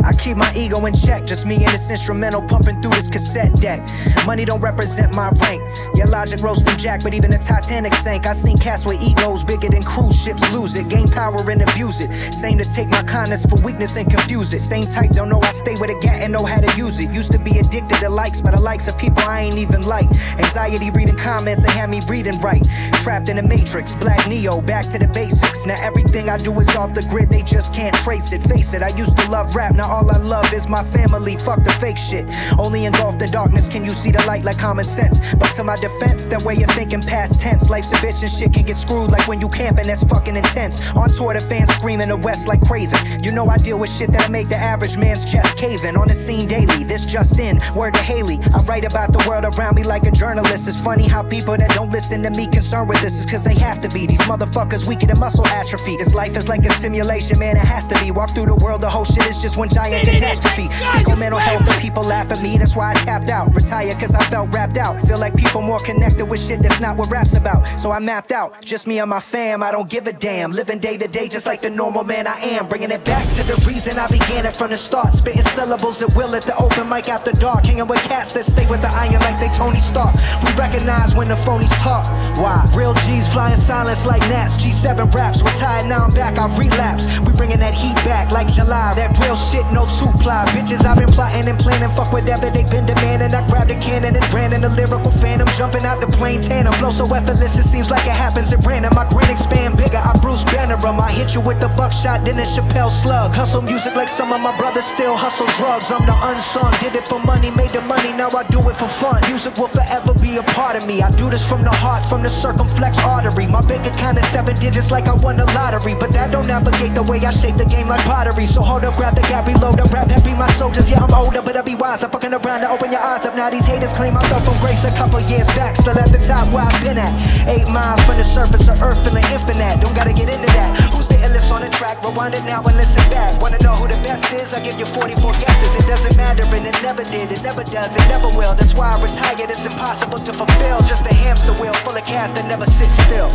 I keep my ego in check, just me and this instrumental pumping through this cassette deck. Money don't represent my rank. Your logic rose from Jack, but even the Titanic sank. I seen cats with egos bigger than cruise ships lose it, gain power and abuse it. Same to take my kindness for weakness and confuse it. Same type, don't know I stay with a gat and know how to use it. Used to be addicted to likes, but the likes of people I ain't even like. Anxiety reading comments and had me reading right. Trapped in the matrix, black Neo, back to the basics. Now everything I do is off the grid, they just can't trace it. Face it, I used to love rap, now all I love is my family. Fuck the fake shit. Only engulfed in darkness can you see the light like common sense. But to my defense, that way you're thinking past tense. Life's a bitch and shit can get screwed like when you camping, that's fucking intense. On tour, the fans screaming the West like craven. You know I deal with shit that'll make the average man's chest caving. On the scene daily, this just in. Word to Haley. I write about the world around me like a journalist. It's funny how people that don't listen to me concerned with this is cause they have to be. These motherfuckers weaker than muscle atrophy. This life is like a simulation, man, it has to be. Walk through the world, the whole shit is just one giant catastrophe. Speak on mental health and people laugh at me, that's why I tapped out. Retired cause I felt rapped out. Feel like people more connected with shit that's not what rap's about. So I mapped out, just me and my fam, I don't give a damn. Living day to day just like the normal man I am. Bringing it back to the reason I began it from the start. Spitting syllables at will at the open mic after dark. Hanging with cats that stay with the iron like they Tony Stark. We recognize when the phonies talk. Why? Real G's flying silence like gnats. G7 raps, retired now I'm back, I relapse. We bringing that heat back like July. That real shit, no two ply. Bitches, I've been plotting and planning. Fuck whatever they been demanding. I grabbed a cannon and ran in the lyrical phantom. Jumping out the plane tandem. Flow so effortless, it seems like it happens at random. My grin expand bigger. I Bruce Banner. I hit you with the buckshot, then a Chappelle slug. Hustle music like some of my brothers still hustle drugs. I'm the unsung. Did it for money, made the money. Now I do it for fun. Music will forever be a part of me. I do this from the heart, from the circumflex artery. My bank account is seven digits like I won the lottery. But that don't navigate the way I shape the game like pottery. So hold up, grab the gap, reload up, rap, happy my soldiers. Yeah, I'm older, but I be wise. I'm fucking around to open your eyes up. Now these haters claim fell from grace a couple years back. Still at the top where I've been at. Eight miles from the surface of earth, feeling infinite. Don't gotta get into that. Who's the illest on the track? Rewind it now and listen back. Wanna know who the best is? I give you 44 guesses. It doesn't matter, and it never did. It never does, it never will. That's why I retired. It's impossible to fulfill. Just a hamster wheel full of cash that never sits still.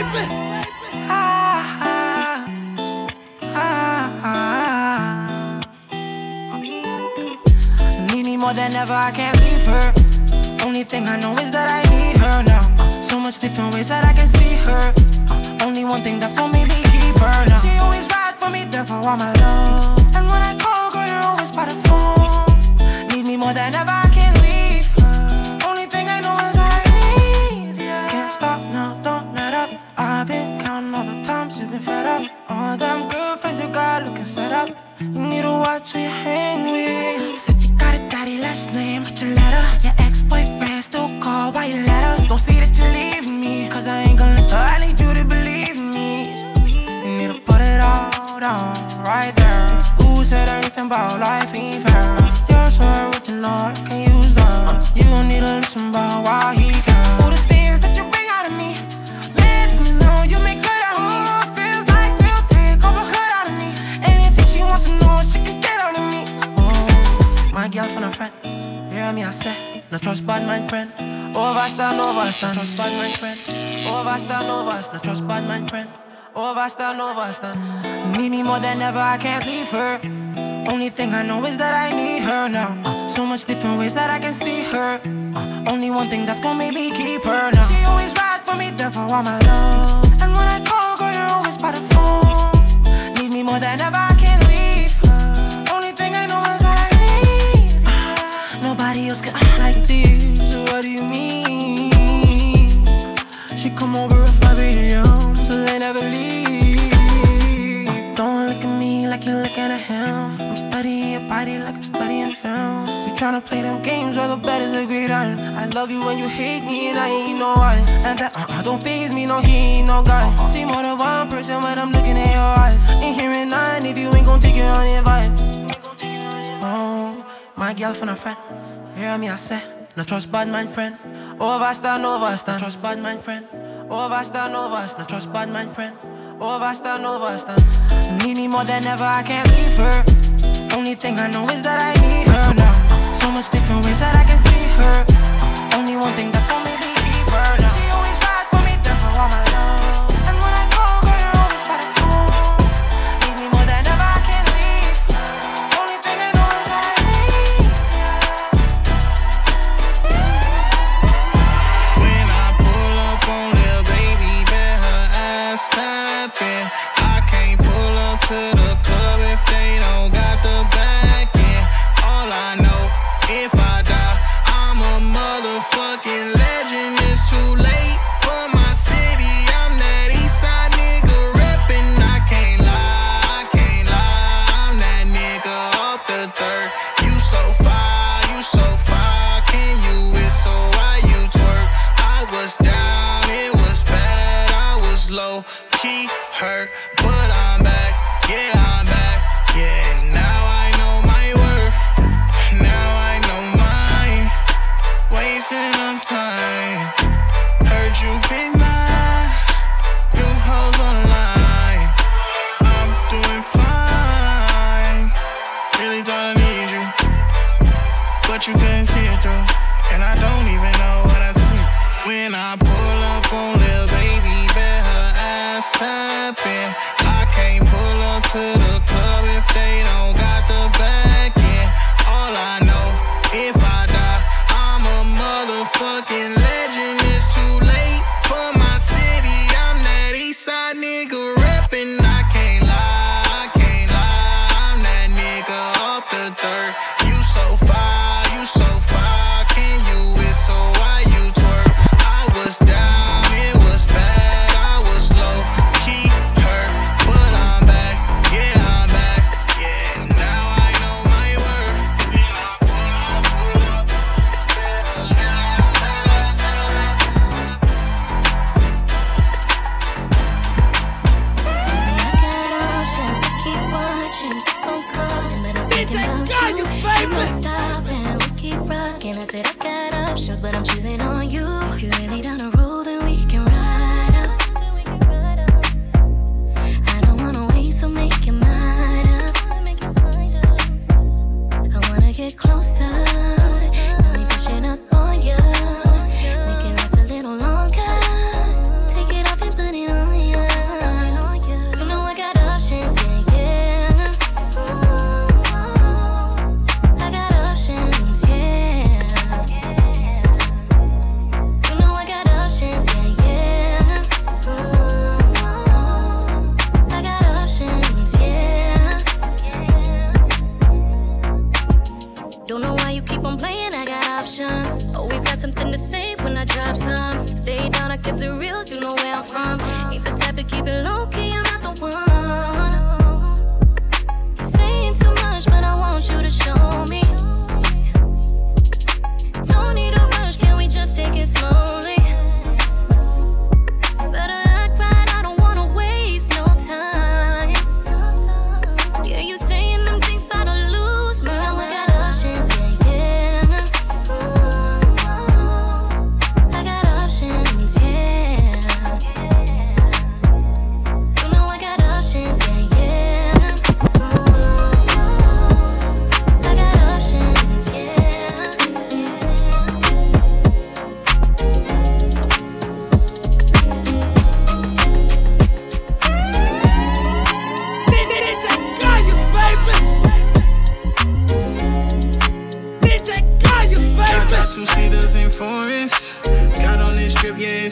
Need me more than ever, I can't leave her. Only thing I know is that I need her now. So much different ways that I can see her. Uh, only one thing that's gonna make me keep her now. She always ride for me, there for all my love. And when I call, girl, you're always by the phone. Need me more than ever, I can't leave her. Only thing I know is I need. Can't stop now, don't let up. I've been counting all the times you've been fed up. All them girlfriends you got looking set up. You need to watch who you hang with. Last name, but your letter. Your ex boyfriend still call, why you let her? Don't see that you leave me, cause I ain't gonna let you. I need you to believe me. You need to put it all down right there. Who said anything about life ain't fair? You're so original, I can use them. You don't need to listen about why he can. All the things that you bring out of me lets me know you make good out of. Feels like you take over good out of me. Anything she wants to know, she can get girl from a friend. Hear me, I say, no trust bad mind friend. Overstand, overstand, trust bad mind friend. Overstand, overstand, no trust bad mind friend. Overstand, overstand. You need me more than ever, I can't leave her. Only thing I know is that I need her now. Uh, so much different ways that I can see her. Uh, only one thing that's gonna make me keep her now. She always ride for me, there for all my love. And when I call, girl, you're always by the phone. Need me more than ever, else can like this. What do you mean? She come over I be young, so they never leave. Don't look at me like you're looking at him. I'm studying your body like I'm studying film. You tryna play them games where the bet is a great iron. I love you when you hate me and I ain't no one. And that uh-uh don't phase me, no, he ain't no guy. See more than one person when I'm looking at your eyes. Ain't hearing none if you ain't gon' take your advice. Oh, my girl from a friend. Hear me, I say, no trust bad man friend. Overstand, overstand. No trust bad man friend. Overstand, overstand. No trust bad man friend. Overstand, overstand. Need me more than ever, I can't leave her. Only thing I know is that I need her now. So much different ways that I can see her. Only one thing that's gonna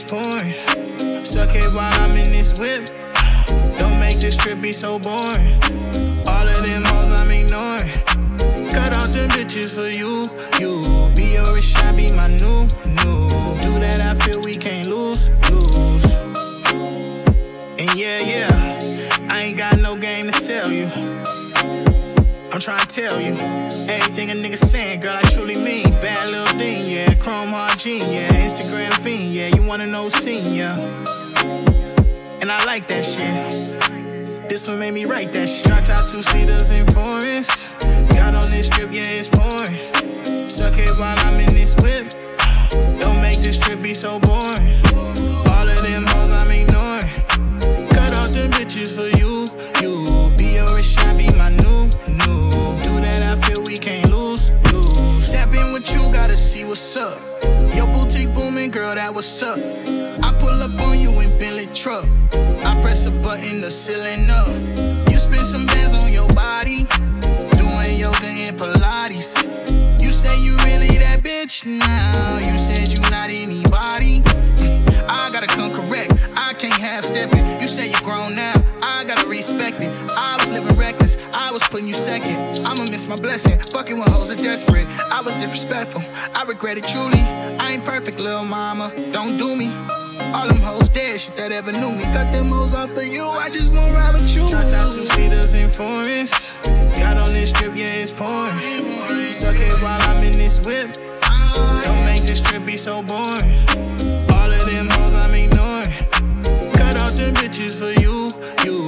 pouring. Suck it while I'm in this whip. Don't make this trip be so boring. All of them hoes I'm ignoring. Cut out them bitches for you. You be your rich, I be my new, new. Do that, I feel we can't lose, lose. And yeah, yeah, I ain't got no game to sell you. I'm trying to tell you everything a nigga saying, girl. I truly mean bad little. Chrome Hearts gene, yeah. Instagram fiend, yeah. You wanna know scene, yeah. And I like that shit. This one made me write that shit. Dropped out two seaters in forest. Got on this trip, yeah, it's pouring. Suck it while I'm in this whip. Don't make this trip be so boring. You, gotta see what's up. Your boutique booming, girl, that what's up. I pull up on you in Bentley truck. I press a button, the ceiling up. You spend some bands on your body, doing yoga and Pilates. You say you really that bitch now. You said you not anybody. I gotta come correct. I can't half step it. You say you grown now. I gotta respect it. I was living reckless. I was putting you second. My blessing. Fucking when hoes are desperate. I was disrespectful. I regret it truly. I ain't perfect, little mama. Don't do me. All them hoes dead, shit that ever knew me. Cut them hoes off for you. I just won't ride with you. Dropped out two seaters in forest. Got on this trip, yeah, it's pouring. Suck it while I'm in this whip. Don't make this trip be so boring. All of them hoes I'm ignoring. Cut off them bitches for you. You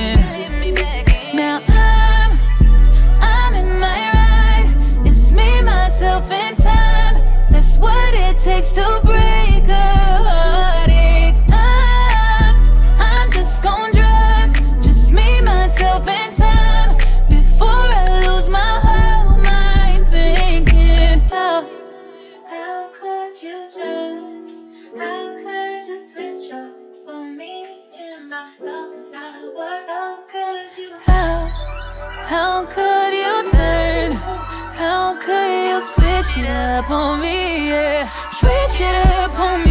What it takes to break a heartache. I'm, I'm just gon' drive. Just me, myself, and time. Before I lose my whole mind thinking, how, how could you just, how could you switch up for me in my side world? How could you? How, how could switch it up on me? Yeah, switch it up on me.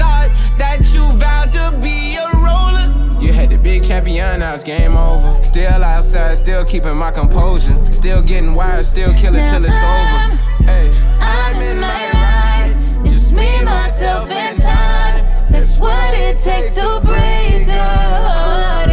thought that you vowed to be a roller. You had the big champion, now it's game over. Still outside, still keeping my composure. Still getting wired, still killing till it's over. Hey, I'm I'm in my ride. Just me, myself, and time. That's what it takes to break a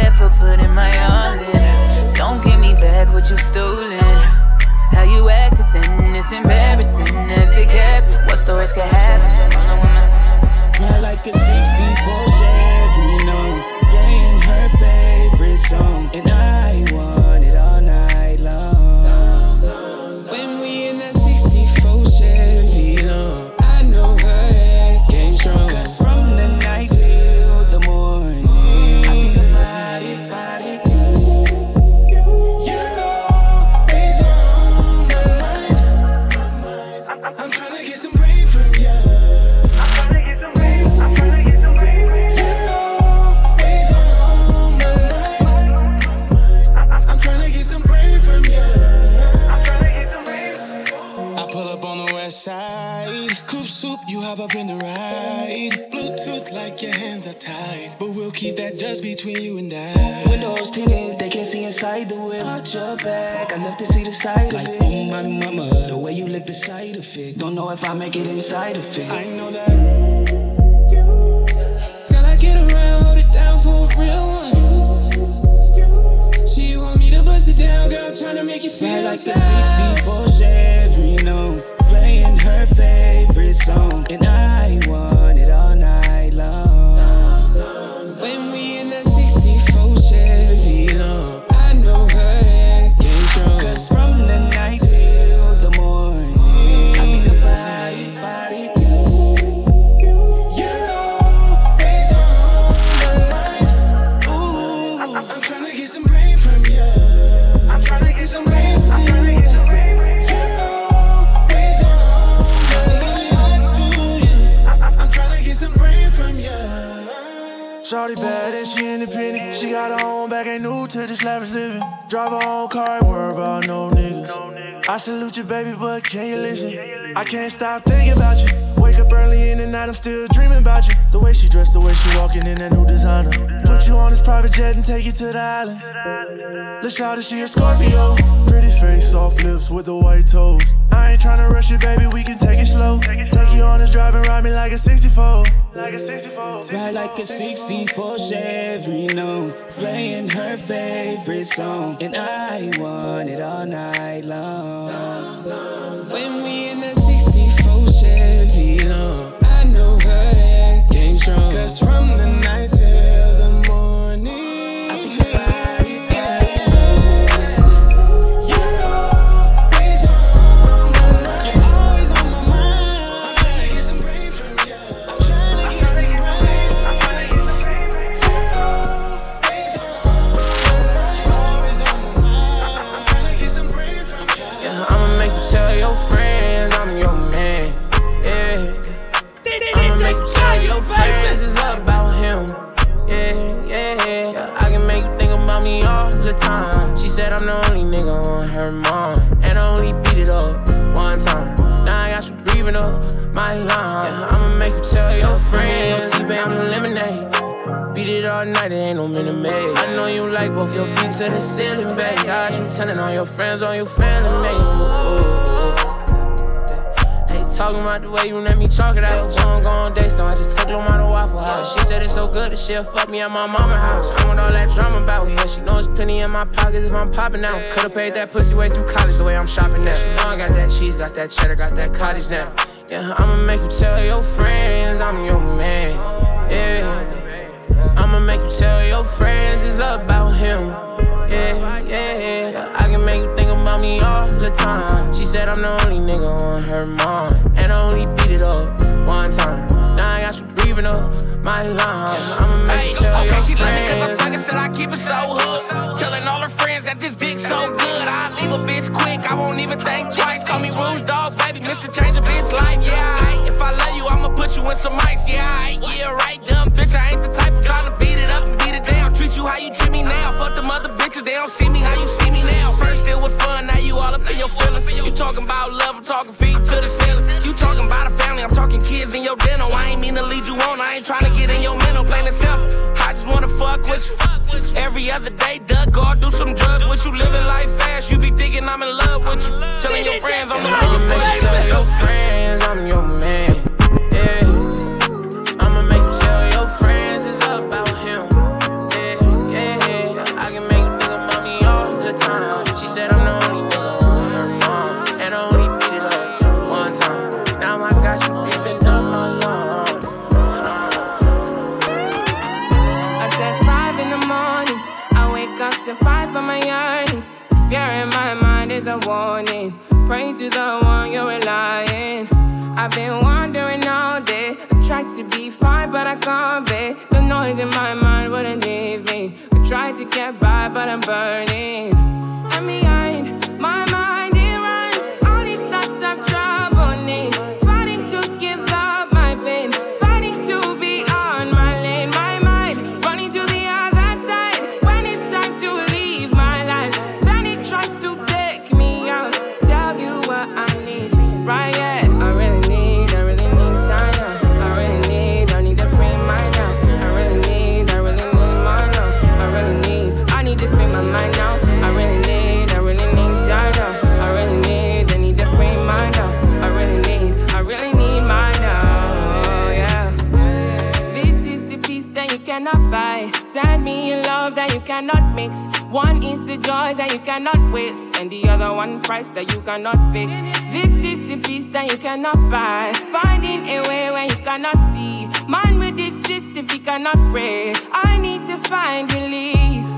bad for putting my all in. Don't give me back what you stolen. How you acted then, it's embarrassing. That's it, cap. What's the worst could happen? Yeah, like a 64 soup, you hop up in the ride. Bluetooth like your hands are tied. But we'll keep that just between you and I. Windows tinted, they can't see inside the whip. Watch your back, I love to see the side of it. Oh my mama, the way you lick the side of it. Don't know if I make it inside of it. I know that. Girl, I get around, hold it down for a real one. She want me to bust it down, girl, tryna make you feel like a 64 Chevy, you know, playing her favorite song, and I want Shorty bad and she independent. She got her own bag, ain't new to this lavish living. Drive her own car, ain't worry about no niggas. I salute you, baby, but can you listen? I can't stop thinking about you. Wake up early in the night, I'm still dreaming about you. The way she dressed, the way she walking in that new designer. Put you on this private jet and take you to the islands. Let's shout that she a Scorpio. Pretty face, soft lips with the white toes. I ain't tryna rush it, baby, we can take it slow. Take you on this drive and ride me like a 64. Like a 64. Ride like a 64 Chevy, you know, playing her favorite song, and I want it all night long. When we in that 64 Chevy, no, I know her game strong. Cause from the night said I'm the only nigga on her mind. And I only beat it up one time. Now I got you breathing up my line. Yeah, I'ma make you tell your friends. See, babe, I'm lemonade. Beat it all night, it ain't no minute made. I know you like both your feet to the ceiling, babe. Got you telling all your friends, all you feeling, babe talking about the way you let me chalk it out. We don't go on dates, no, I just took Lil' to Waffle House. She said it's so good that she'll fuck me at my mama house. I want all that drama about yeah. She knows plenty in my pockets if I'm popping out. Could've paid that pussy way through college the way I'm shopping now. She know I got that cheese, got that cheddar, got that cottage now. Yeah, I'ma make you tell your friends I'm your man. Yeah, I'ma make you tell your friends it's about him. Yeah, yeah, yeah. I can make you me all the time. She said I'm the only nigga on her mind, and I only beat it up one time. Now I got you breathing up my lungs. I'ma make you tell okay, your she love me cause I'm thuggin', said I keep it so hood. Telling all her friends that this dick so good. I leave a bitch quick, I won't even think twice. Call me Rouge Dog, baby, Mr. Change a bitch life. Yeah, I if I love you, I'ma put you in some ice. Yeah, I yeah, right, dumb bitch. I ain't the type of tryna beat it up it down. Treat you how you treat me now. Fuck the mother bitches, they don't see me how you see me now. First it was fun, now you all up in your feelings. You talking about love, I'm talking feet to the ceiling. You talking about a family, I'm talking kids in your dental. I ain't mean to lead you on, I ain't trying to get in your mental. Plain and simple, I just wanna fuck with you. Every other day, duck, go do some drugs with you. Living life fast, you be thinking I'm in love with you. Telling your friends I'm the you tell your friends I'm your man. Is a warning. Pray to the one you're relying. I've been wandering all day. I tried to be fine, but I can't be. The noise in my mind wouldn't leave me. I tried to get by, but I'm burning. One is the joy that you cannot waste, and the other one price that you cannot fix. This is the peace that you cannot buy. Finding a way when you cannot see. Man with this system, he cannot pray. I need to find relief.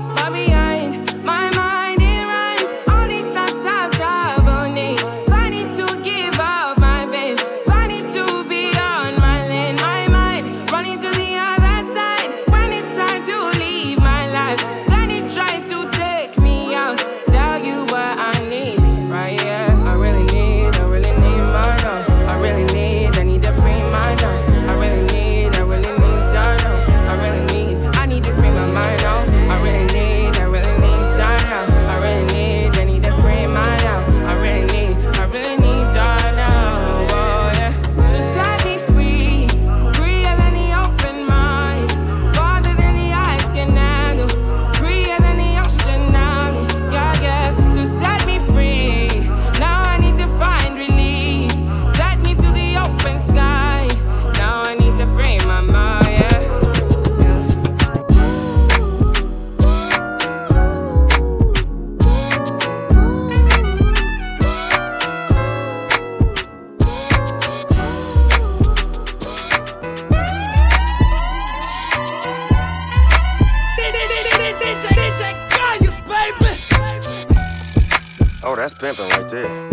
Pimping right there.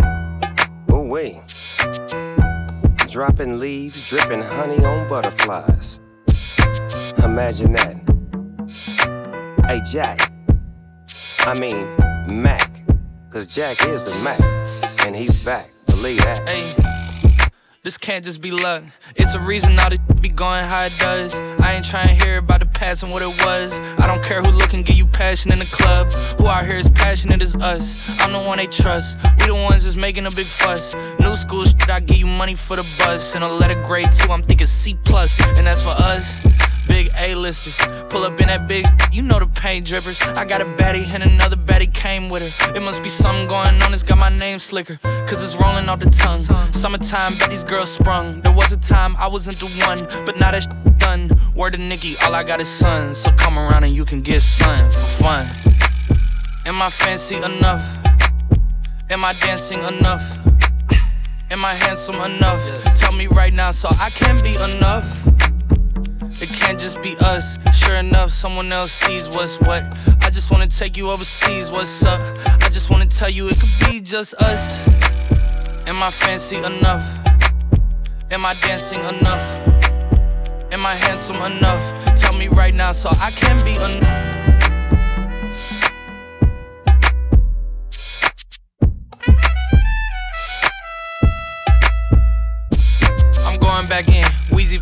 Oh, wait. Dropping leaves, dripping honey on butterflies. Imagine that. Hey, Jack. I mean, Mac. Cause Jack is the Mac. And he's back. Believe that. Hey, this can't just be luck. It's a reason all this be going how it does. I ain't trying to hear about the past and what it was. I don't care who look and give you passion in the club. Who out here is passionate as us. I'm the one they trust. We the ones that's making a big fuss. New school shit, I give you money for the bus. And a letter grade two, I'm thinking C plus, and that's for us. Big A-listers. Pull up in that big, you know the paint drippers. I got a baddie and another baddie came with her. It must be something going on, it's got my name slicker. Cause it's rolling off the tongue. Summertime, bet these girls sprung. There was a time I wasn't the one, but now that done. Word to Nikki, all I got is sun. So come around and you can get sun for fun. Am I fancy enough? Am I dancing enough? Am I handsome enough? Tell me right now so I can be enough. It can't just be us. Sure enough, someone else sees what's what. I just wanna take you overseas, what's up? I just wanna tell you it could be just us. Am I fancy enough? Am I dancing enough? Am I handsome enough? Tell me right now so I can be enough.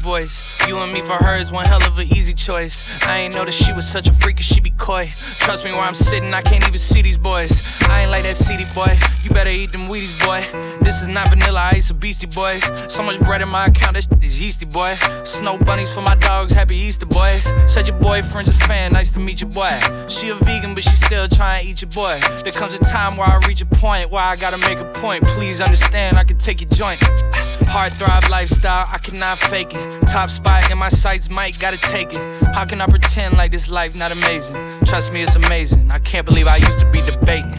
Voice. You and me for her is one hell of an easy choice. I ain't know that she was such a freak, she be coy. Trust me, where I'm sitting, I can't even see these boys. I ain't like that CD boy. You better eat them Wheaties, boy. This is not vanilla ice or Beastie Boys. So much bread in my account, that shit is yeasty, boy. Snow bunnies for my dogs, happy Easter, boys. Said your boyfriend's a fan, nice to meet your boy. She a vegan, but she still trying to eat your boy. There comes a time where I reach a point where I gotta make a point. Please understand, I can take your joint. Hard thrive lifestyle, I cannot fake it. Top spot in my sights, Mike gotta take it. How can I pretend like this life not amazing? Trust me, it's amazing. I can't believe I used to be debating.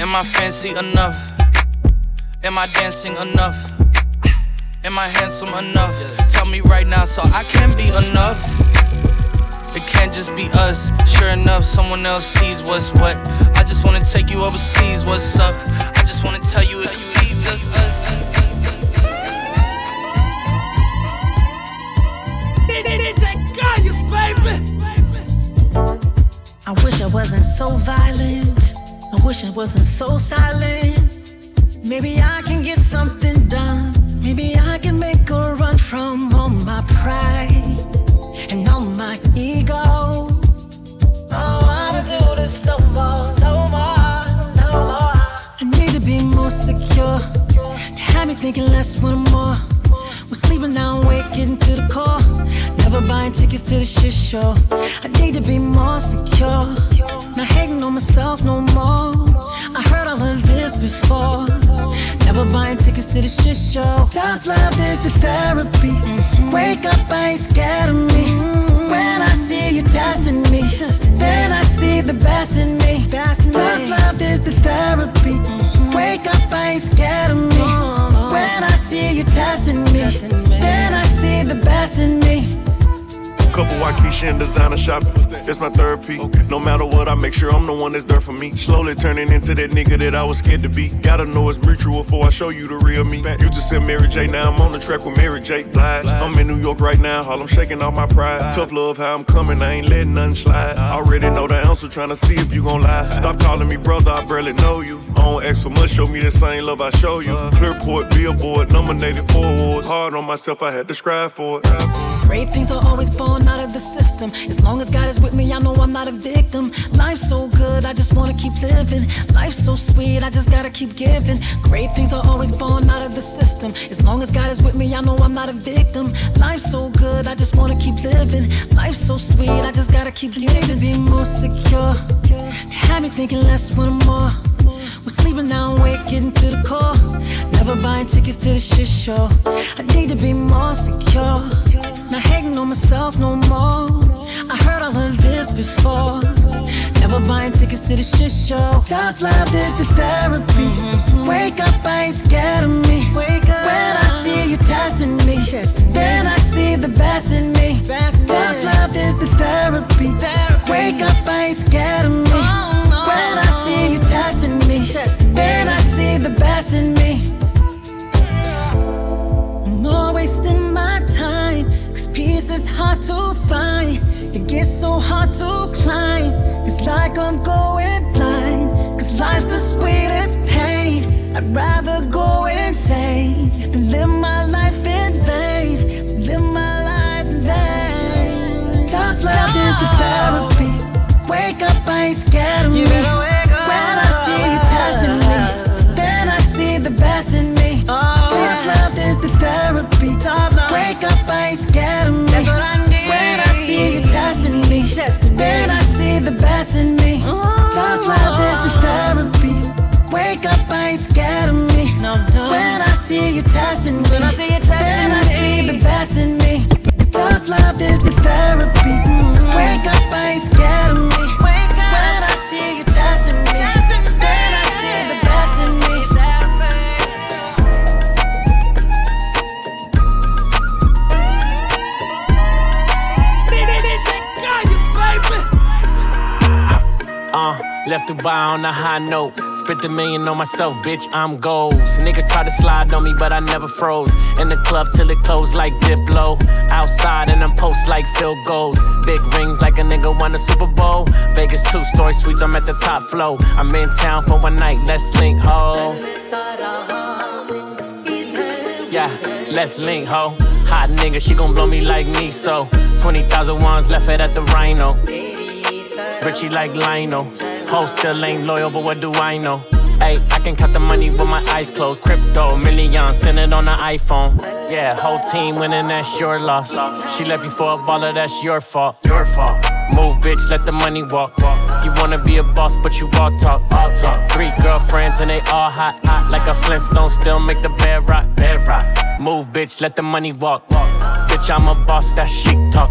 Am I fancy enough? Am I dancing enough? Am I handsome enough? Tell me right now so I can be enough. It can't just be us. Sure enough, someone else sees what's what. I just wanna take you overseas, what's up? I just wanna tell you it could be just us. I wish I wasn't so violent. I wish I wasn't so silent. Maybe I can get something done. Maybe I can make a run from all my pride and all my ego. I wanna do this no more, no more, no more. I need to be more secure. Have me thinking less, one more. Sleeping now, waking to the core. Never buying tickets to the shit show. I need to be more secure. Not hating on myself no more. I heard all of this before. Never buying tickets to the shit show. Tough love is the therapy. Wake up, I ain't scared of me. When I see you testing me, then I see the best in me. Tough love is the therapy. Wake up, I ain't scared of me. When I see you testing me, then I see the best in me. Couple Wockesha and designer shopping. That's my therapy. No matter what, I make sure I'm the one that's there for me. Slowly turning into that nigga that I was scared to be. Gotta know it's mutual before I show you the real me. You just said Mary J, now I'm on the track with Mary J. Blige. I'm in New York right now, all I'm shaking off my pride. Tough love, how I'm coming, I ain't letting nothing slide. Already know the answer, trying to see if you gon' lie. Stop calling me brother, I barely know you. I don't ask for much, show me the same love I show you. Clearport, Billboard, nominated for awards. Hard on myself, I had to strive for it. Great things are always born out of the system. As long as God is with me, I know I'm not a victim. Life's so good, I just wanna keep living. Life's so sweet, I just gotta keep giving. Great things are always born out of the system. As long as God is with me, I know I'm not a victim. Life's so good, I just wanna keep living. Life's so sweet, I just gotta keep living. to be more secure. Have me thinking less, one more. We're sleeping now, waking to the core. Never buying tickets to the shit show. I need to be more secure. Not hating on myself no more. I heard all of this before. Never buying tickets to the shit show. Tough love is the therapy. Wake up, I ain't scared of me. Wake up. When I see you testing me, then I see the best in me. Tough love is the therapy. Wake up, I ain't scared of me. Oh, when I see you testing me, then I see the best in me. I'm not wasting my time, cause peace is hard to find. It gets so hard to climb. It's like I'm going blind, cause life's the sweetest pain. I'd rather go insane than live my life in vain. Live my life in vain. Tough love is the therapy. Wake up, I ain't scared of me. Then I see the best in me. Tough love is the therapy. Wake up, I ain't scared of me. No, no. When I see you testing me, when I see you testing then me. I see the best in me. Tough love is the therapy. Mm-hmm. Wake up, I ain't scared of me. Left Dubai on a high note. Spent a million on myself, bitch, I'm goals. Niggas try to slide on me, but I never froze. In the club till it closed like Diplo. Outside and I'm post like field goals. Big rings like a nigga won a Super Bowl. Vegas two story suites, I'm at the top flow. I'm in town for one night, let's link, ho. Yeah, let's link, ho. Hot nigga, she gon' blow me like me, so 20,000 ones left it at the Rhino. Richie like Lionel. Ho still ain't loyal, but what do I know? Hey, I can cut the money with my eyes closed. Crypto, million, send it on the iPhone. Yeah, whole team winning, that's your loss. She left you for a baller, that's your fault. Your fault. Move, bitch, let the money walk. You wanna be a boss, but you all talk. All talk. Three girlfriends and they all hot. hot. Like a Flintstone, still make the bed rock. Bed rock. Move, bitch, let the money walk. Bitch, I'm a boss, that sheikh talk.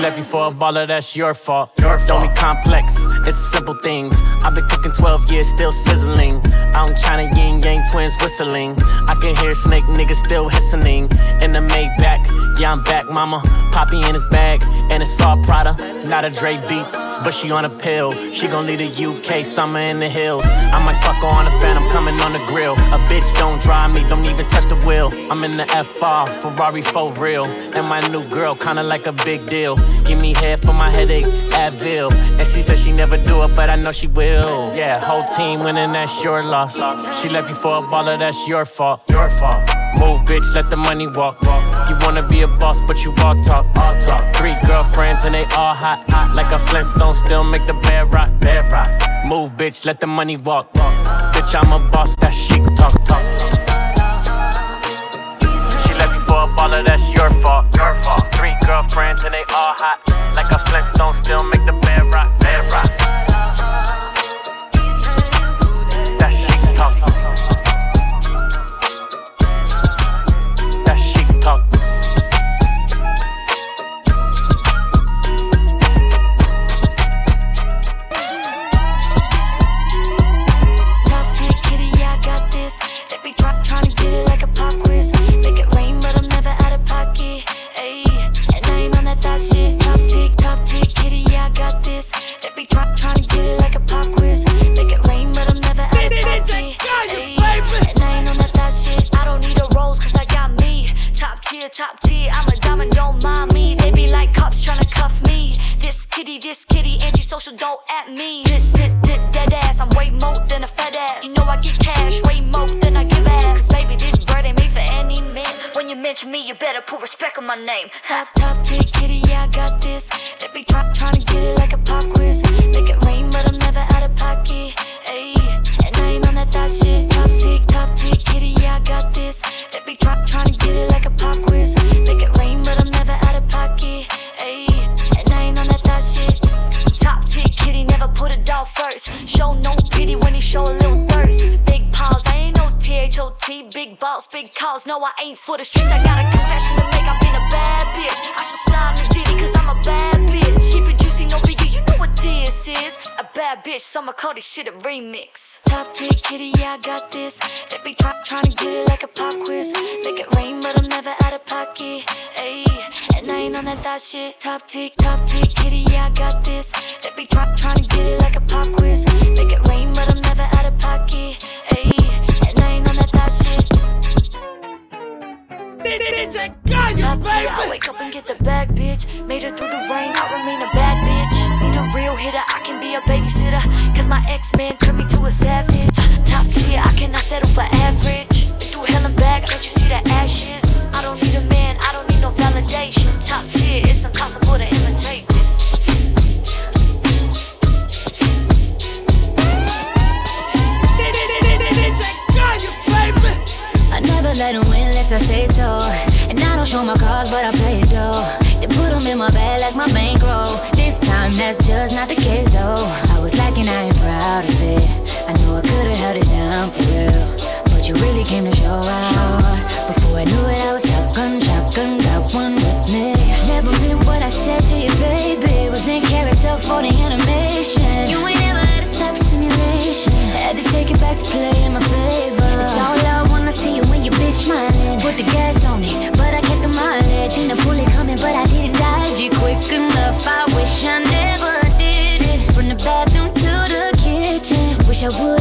Left you for a baller, that's your fault. Your Don't be complex, it's simple things. I've been cooking 12 years, still sizzling. In China, Ying Yang Twins whistling. I can hear snake niggas still hissing. In the Maybach, yeah, I'm back, mama. Poppy in his bag, and it's all Prada. Not a Dre beats, but she on a pill. She gon' leave the UK, summer in the hills. I might fuck her on a phantom, coming on the grill. A bitch don't drive me, don't even touch the wheel. I'm in the FR, Ferrari for real. And my new girl, kinda like a big deal. Give me head for my headache, Advil. And she said she never do it, but I know she will. Yeah, whole team winning, that's your loss. She left you for a baller, that's your fault. Your fault. Move, bitch, let the money walk. You wanna be a boss, but you all talk. All talk. Three girlfriends and they all hot. hot. Like a Flintstone, still make the bed rock. Bed rock. Move, bitch, let the money walk. Bitch, I'm a boss, that sheikh talk, talk. She left you for a baller, that's your fault. Your fault. Three girlfriends and they all hot. Like a Flintstone, still make the bed rock. At me. Did, did, did, dead ass, I'm way more than a fat ass. You know I get cash, way more than I give ass. Cause baby, this bird ain't made for any man. When you mention me, you better put respect on my name. Top, top tier kitty, yeah, I got this. They be try, trying to get it like a pop quiz. Make it rain, but I'm never out of pocket. Ayy, and I ain't on that thot shit. Top tier, top tier kitty, yeah, I got this. They be try, trying to get it like a Show no pity when he show a little THOT. Big balls, big calls. No, I ain't for the streets. I got a confession to make. I've been a bad bitch. I show sign to Diddy, cause I'm a bad bitch. Keep it juicy, no biggie. You know what this is. A bad bitch, summer call this shit a remix. Top tier kitty, yeah, I got this. They be try, trying to get it like a pop quiz. Make it rain, but I'm never out of pocket. Ayy, and I ain't on that thot shit. Top tier, top tier kitty, yeah, I got this. They be try, trying to get it like a pop quiz. Make it rain, but I'm never out of pocket. Ayy, Top tier, I wake up and get the bag, bitch. Made it through the rain, I remain a bad bitch. Need a real hitter, I can be a babysitter. Cause my ex man turned me to a savage. Top tier, I cannot settle for average. Through hell and back, can't you see the ashes? I don't need a man, I don't need no validation. Top tier, it's impossible to imitate never let them win unless I say so. And I don't show my cards, but I play it though. They put them in my bag like my bankroll. This time that's just not the case though. I was lacking, I ain't proud of it. I know I could've held it down for real. But you really came to show out. Before I knew it, I was shotgun, shotgun, got one with me. Never been what I said to you, baby. Was in character for the animation. You ain't ever had to stop simulation. Had to take it back to play in my favor. 笑我。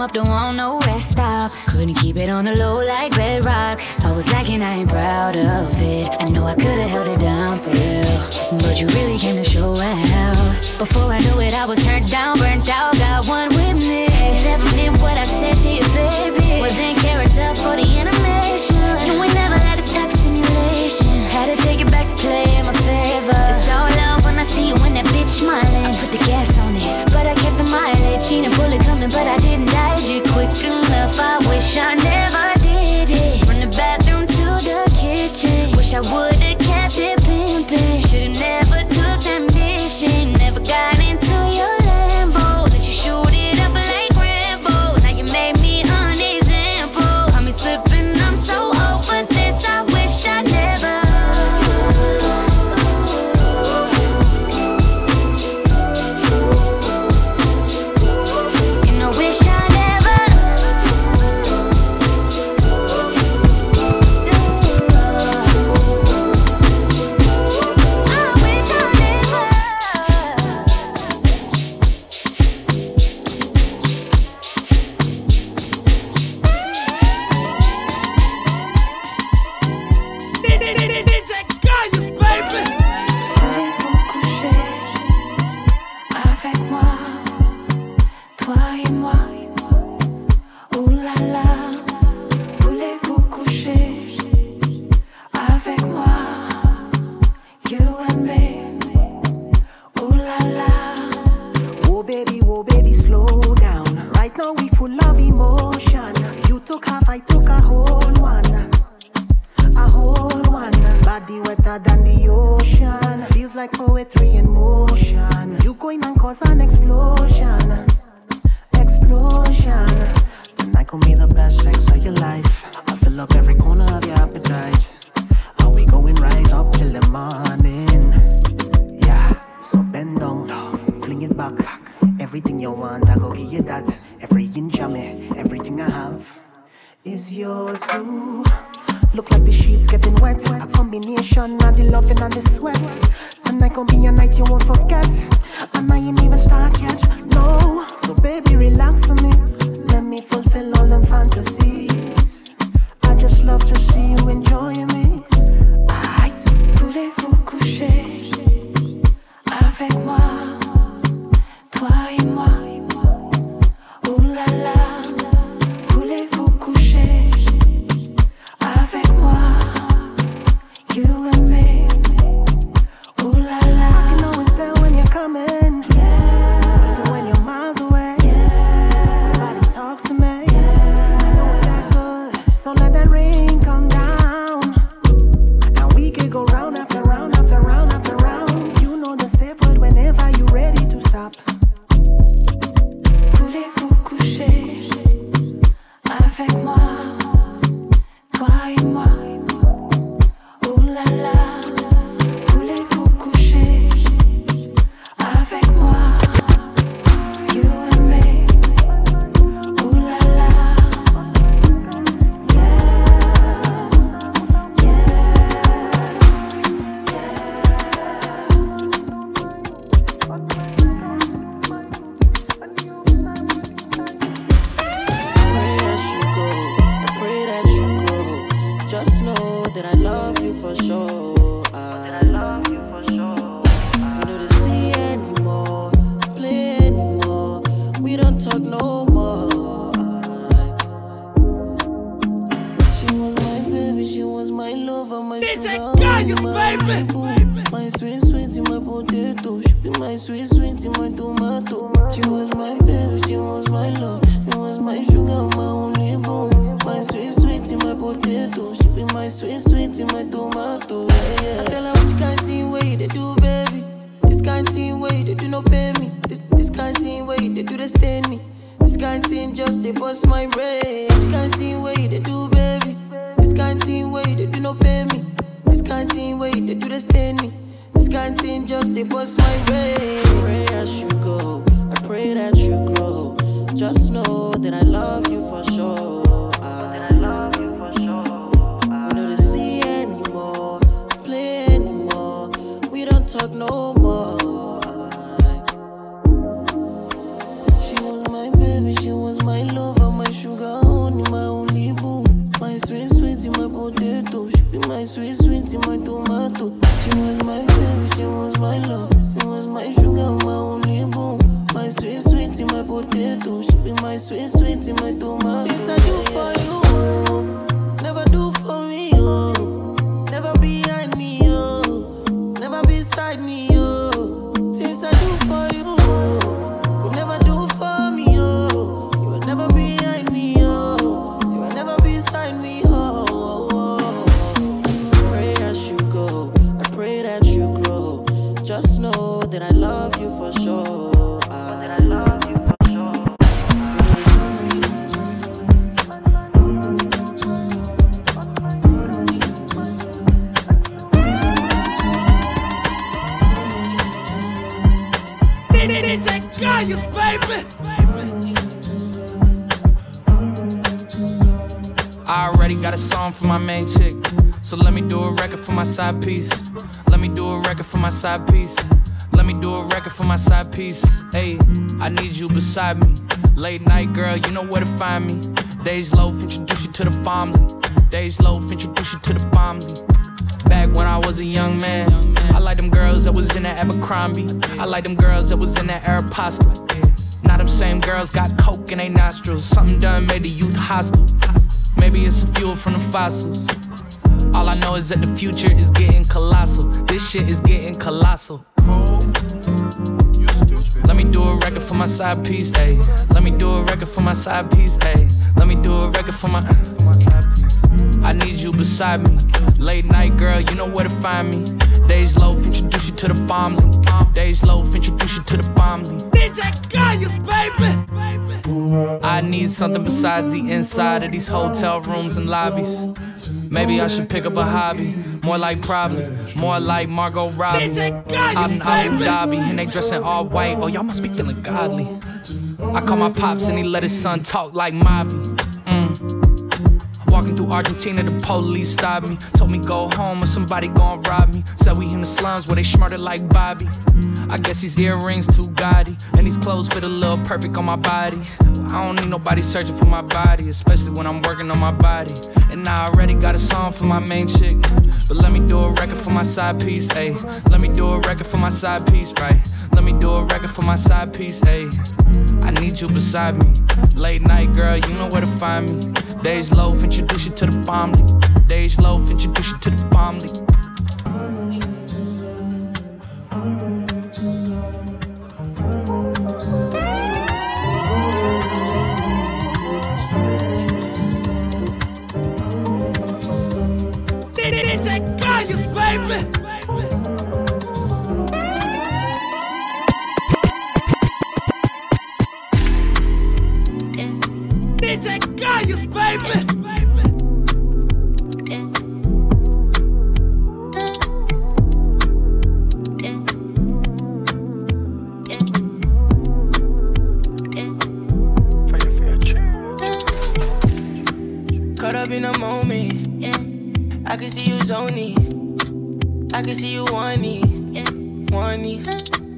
Up, don't want no rest stop. Couldn't keep it on the low like bedrock. I was lacking, I ain't proud of it. I know I could've held it down for real, but you really came to show out. Before I knew it, I was turned down, burnt out. Youth hostile. Maybe it's the fuel from the fossils. All I know is that the future is getting colossal. This shit is getting colossal. Let me do a record for my side piece, ayy. Let me do a record for my side piece, ayy. Let me do a record for my. I need you beside me. Late night girl, you know where to find me. Days low, introduce you to the family. Days low, introduce you to the family. DJ Gaius, baby. I need something besides the inside of these hotel rooms and lobbies. Maybe I should pick up a hobby. More like probably, more like Margot Robbie. Out in Abu Dhabi, and they dressing all white. Oh, y'all must be feeling godly. I call my pops and he let his son talk like Mavi. Mm. Walking through Argentina, the police stopped me. Told me go home or somebody gon' rob me. Said we in the slums where they smarter like Bobby. I guess these earrings too gaudy, and these clothes fit a little perfect on my body. I don't need nobody searching for my body, especially when I'm working on my body. And I already got a song for my main chick. But let me do a record for my side piece, ayy. Let me do a record for my side piece, right? Let me do a record for my side piece, ayy. I need you beside me. Late night, girl, you know where to find me. Days loaf, introduce you to the family. Days loaf, introduce you to the family. Up in a moment. I can see you zoning. I can see you wanting. Wanting.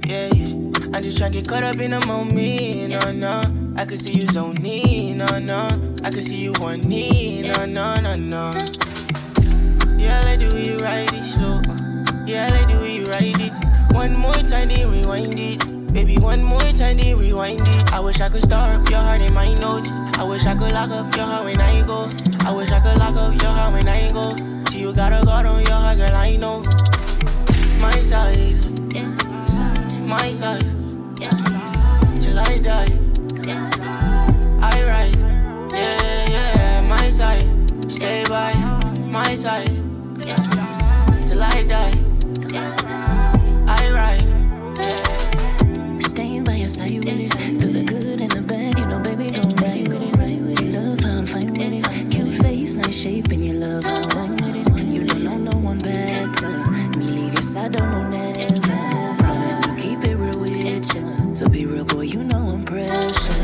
Yeah, yeah. I'm just tryna get caught up in a moment. No, no. I can see you zoning. No, no. I can see you wanting. No, no, no, no. Yeah, I like the way you ride it slow. Yeah, I like the way you ride it. One more time, then rewind it. Baby, one more time, then rewind it. I wish I could start your heart in my notes. I wish I could lock up your heart when I go. I wish I could lock up your heart when I go. You got a guard on your heart, girl, I know. My side, my side, till I die. I ride, yeah, yeah, my side. Stay by my side, till I die. I ride. Staying by your side with it. You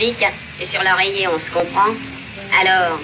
Et sur l'oreiller, on se comprend. Alors.